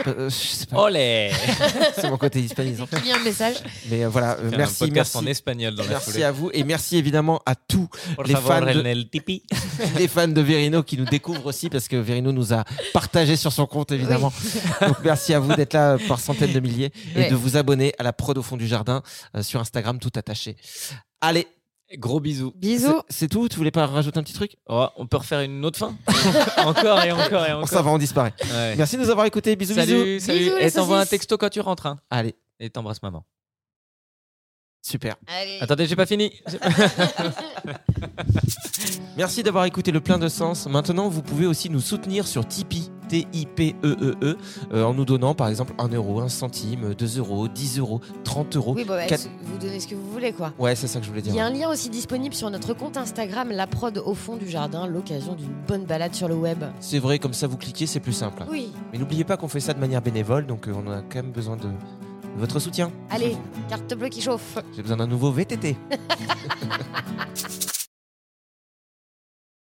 Euh, je sais pas, Olé c'est mon côté hispanisant. Il y a un message. Mais euh, voilà, euh, un merci, podcast merci. en espagnol dans la Merci foulée. à vous et merci évidemment à tous Por les favor, fans de- en el tipi. les fans de Verino qui nous découvrent aussi parce que Verino nous a partagé sur son compte évidemment. Donc merci à vous d'être là par centaines de milliers et de vous abonner à la prod au fond du jardin euh, sur Instagram tout attaché. Allez, Gros bisous. Bisous. c'est- tout? Tu voulais pas rajouter un petit truc? Oh, on peut refaire une autre fin? Encore et encore et encore. Ça va, on disparaît. Ouais. Merci de nous avoir écoutés. Bisous, Salut, bisous. salut. Et t'envoies un texto quand tu rentres. Hein. Allez, Et t'embrasses maman. Super. Allez. Attendez, j'ai pas fini. Merci d'avoir écouté le plein de sens. Maintenant, vous pouvez aussi nous soutenir sur Tipeee, T-I-P-E-E-E, euh, en nous donnant par exemple 1 euro, 1 centime, 2 euros, 10 euros, 30 euros. Oui, bon, bah, vous donnez ce que vous voulez, quoi. Ouais, c'est ça que je voulais dire. Il y a un lien aussi disponible sur notre compte Instagram, la prod au fond du jardin, l'occasion d'une bonne balade sur le web. C'est vrai, comme ça vous cliquez, c'est plus simple. Oui. Mais n'oubliez pas qu'on fait ça de manière bénévole, donc euh, on a quand même besoin de votre soutien. Allez, carte bleue qui chauffe. J'ai besoin d'un nouveau VTT.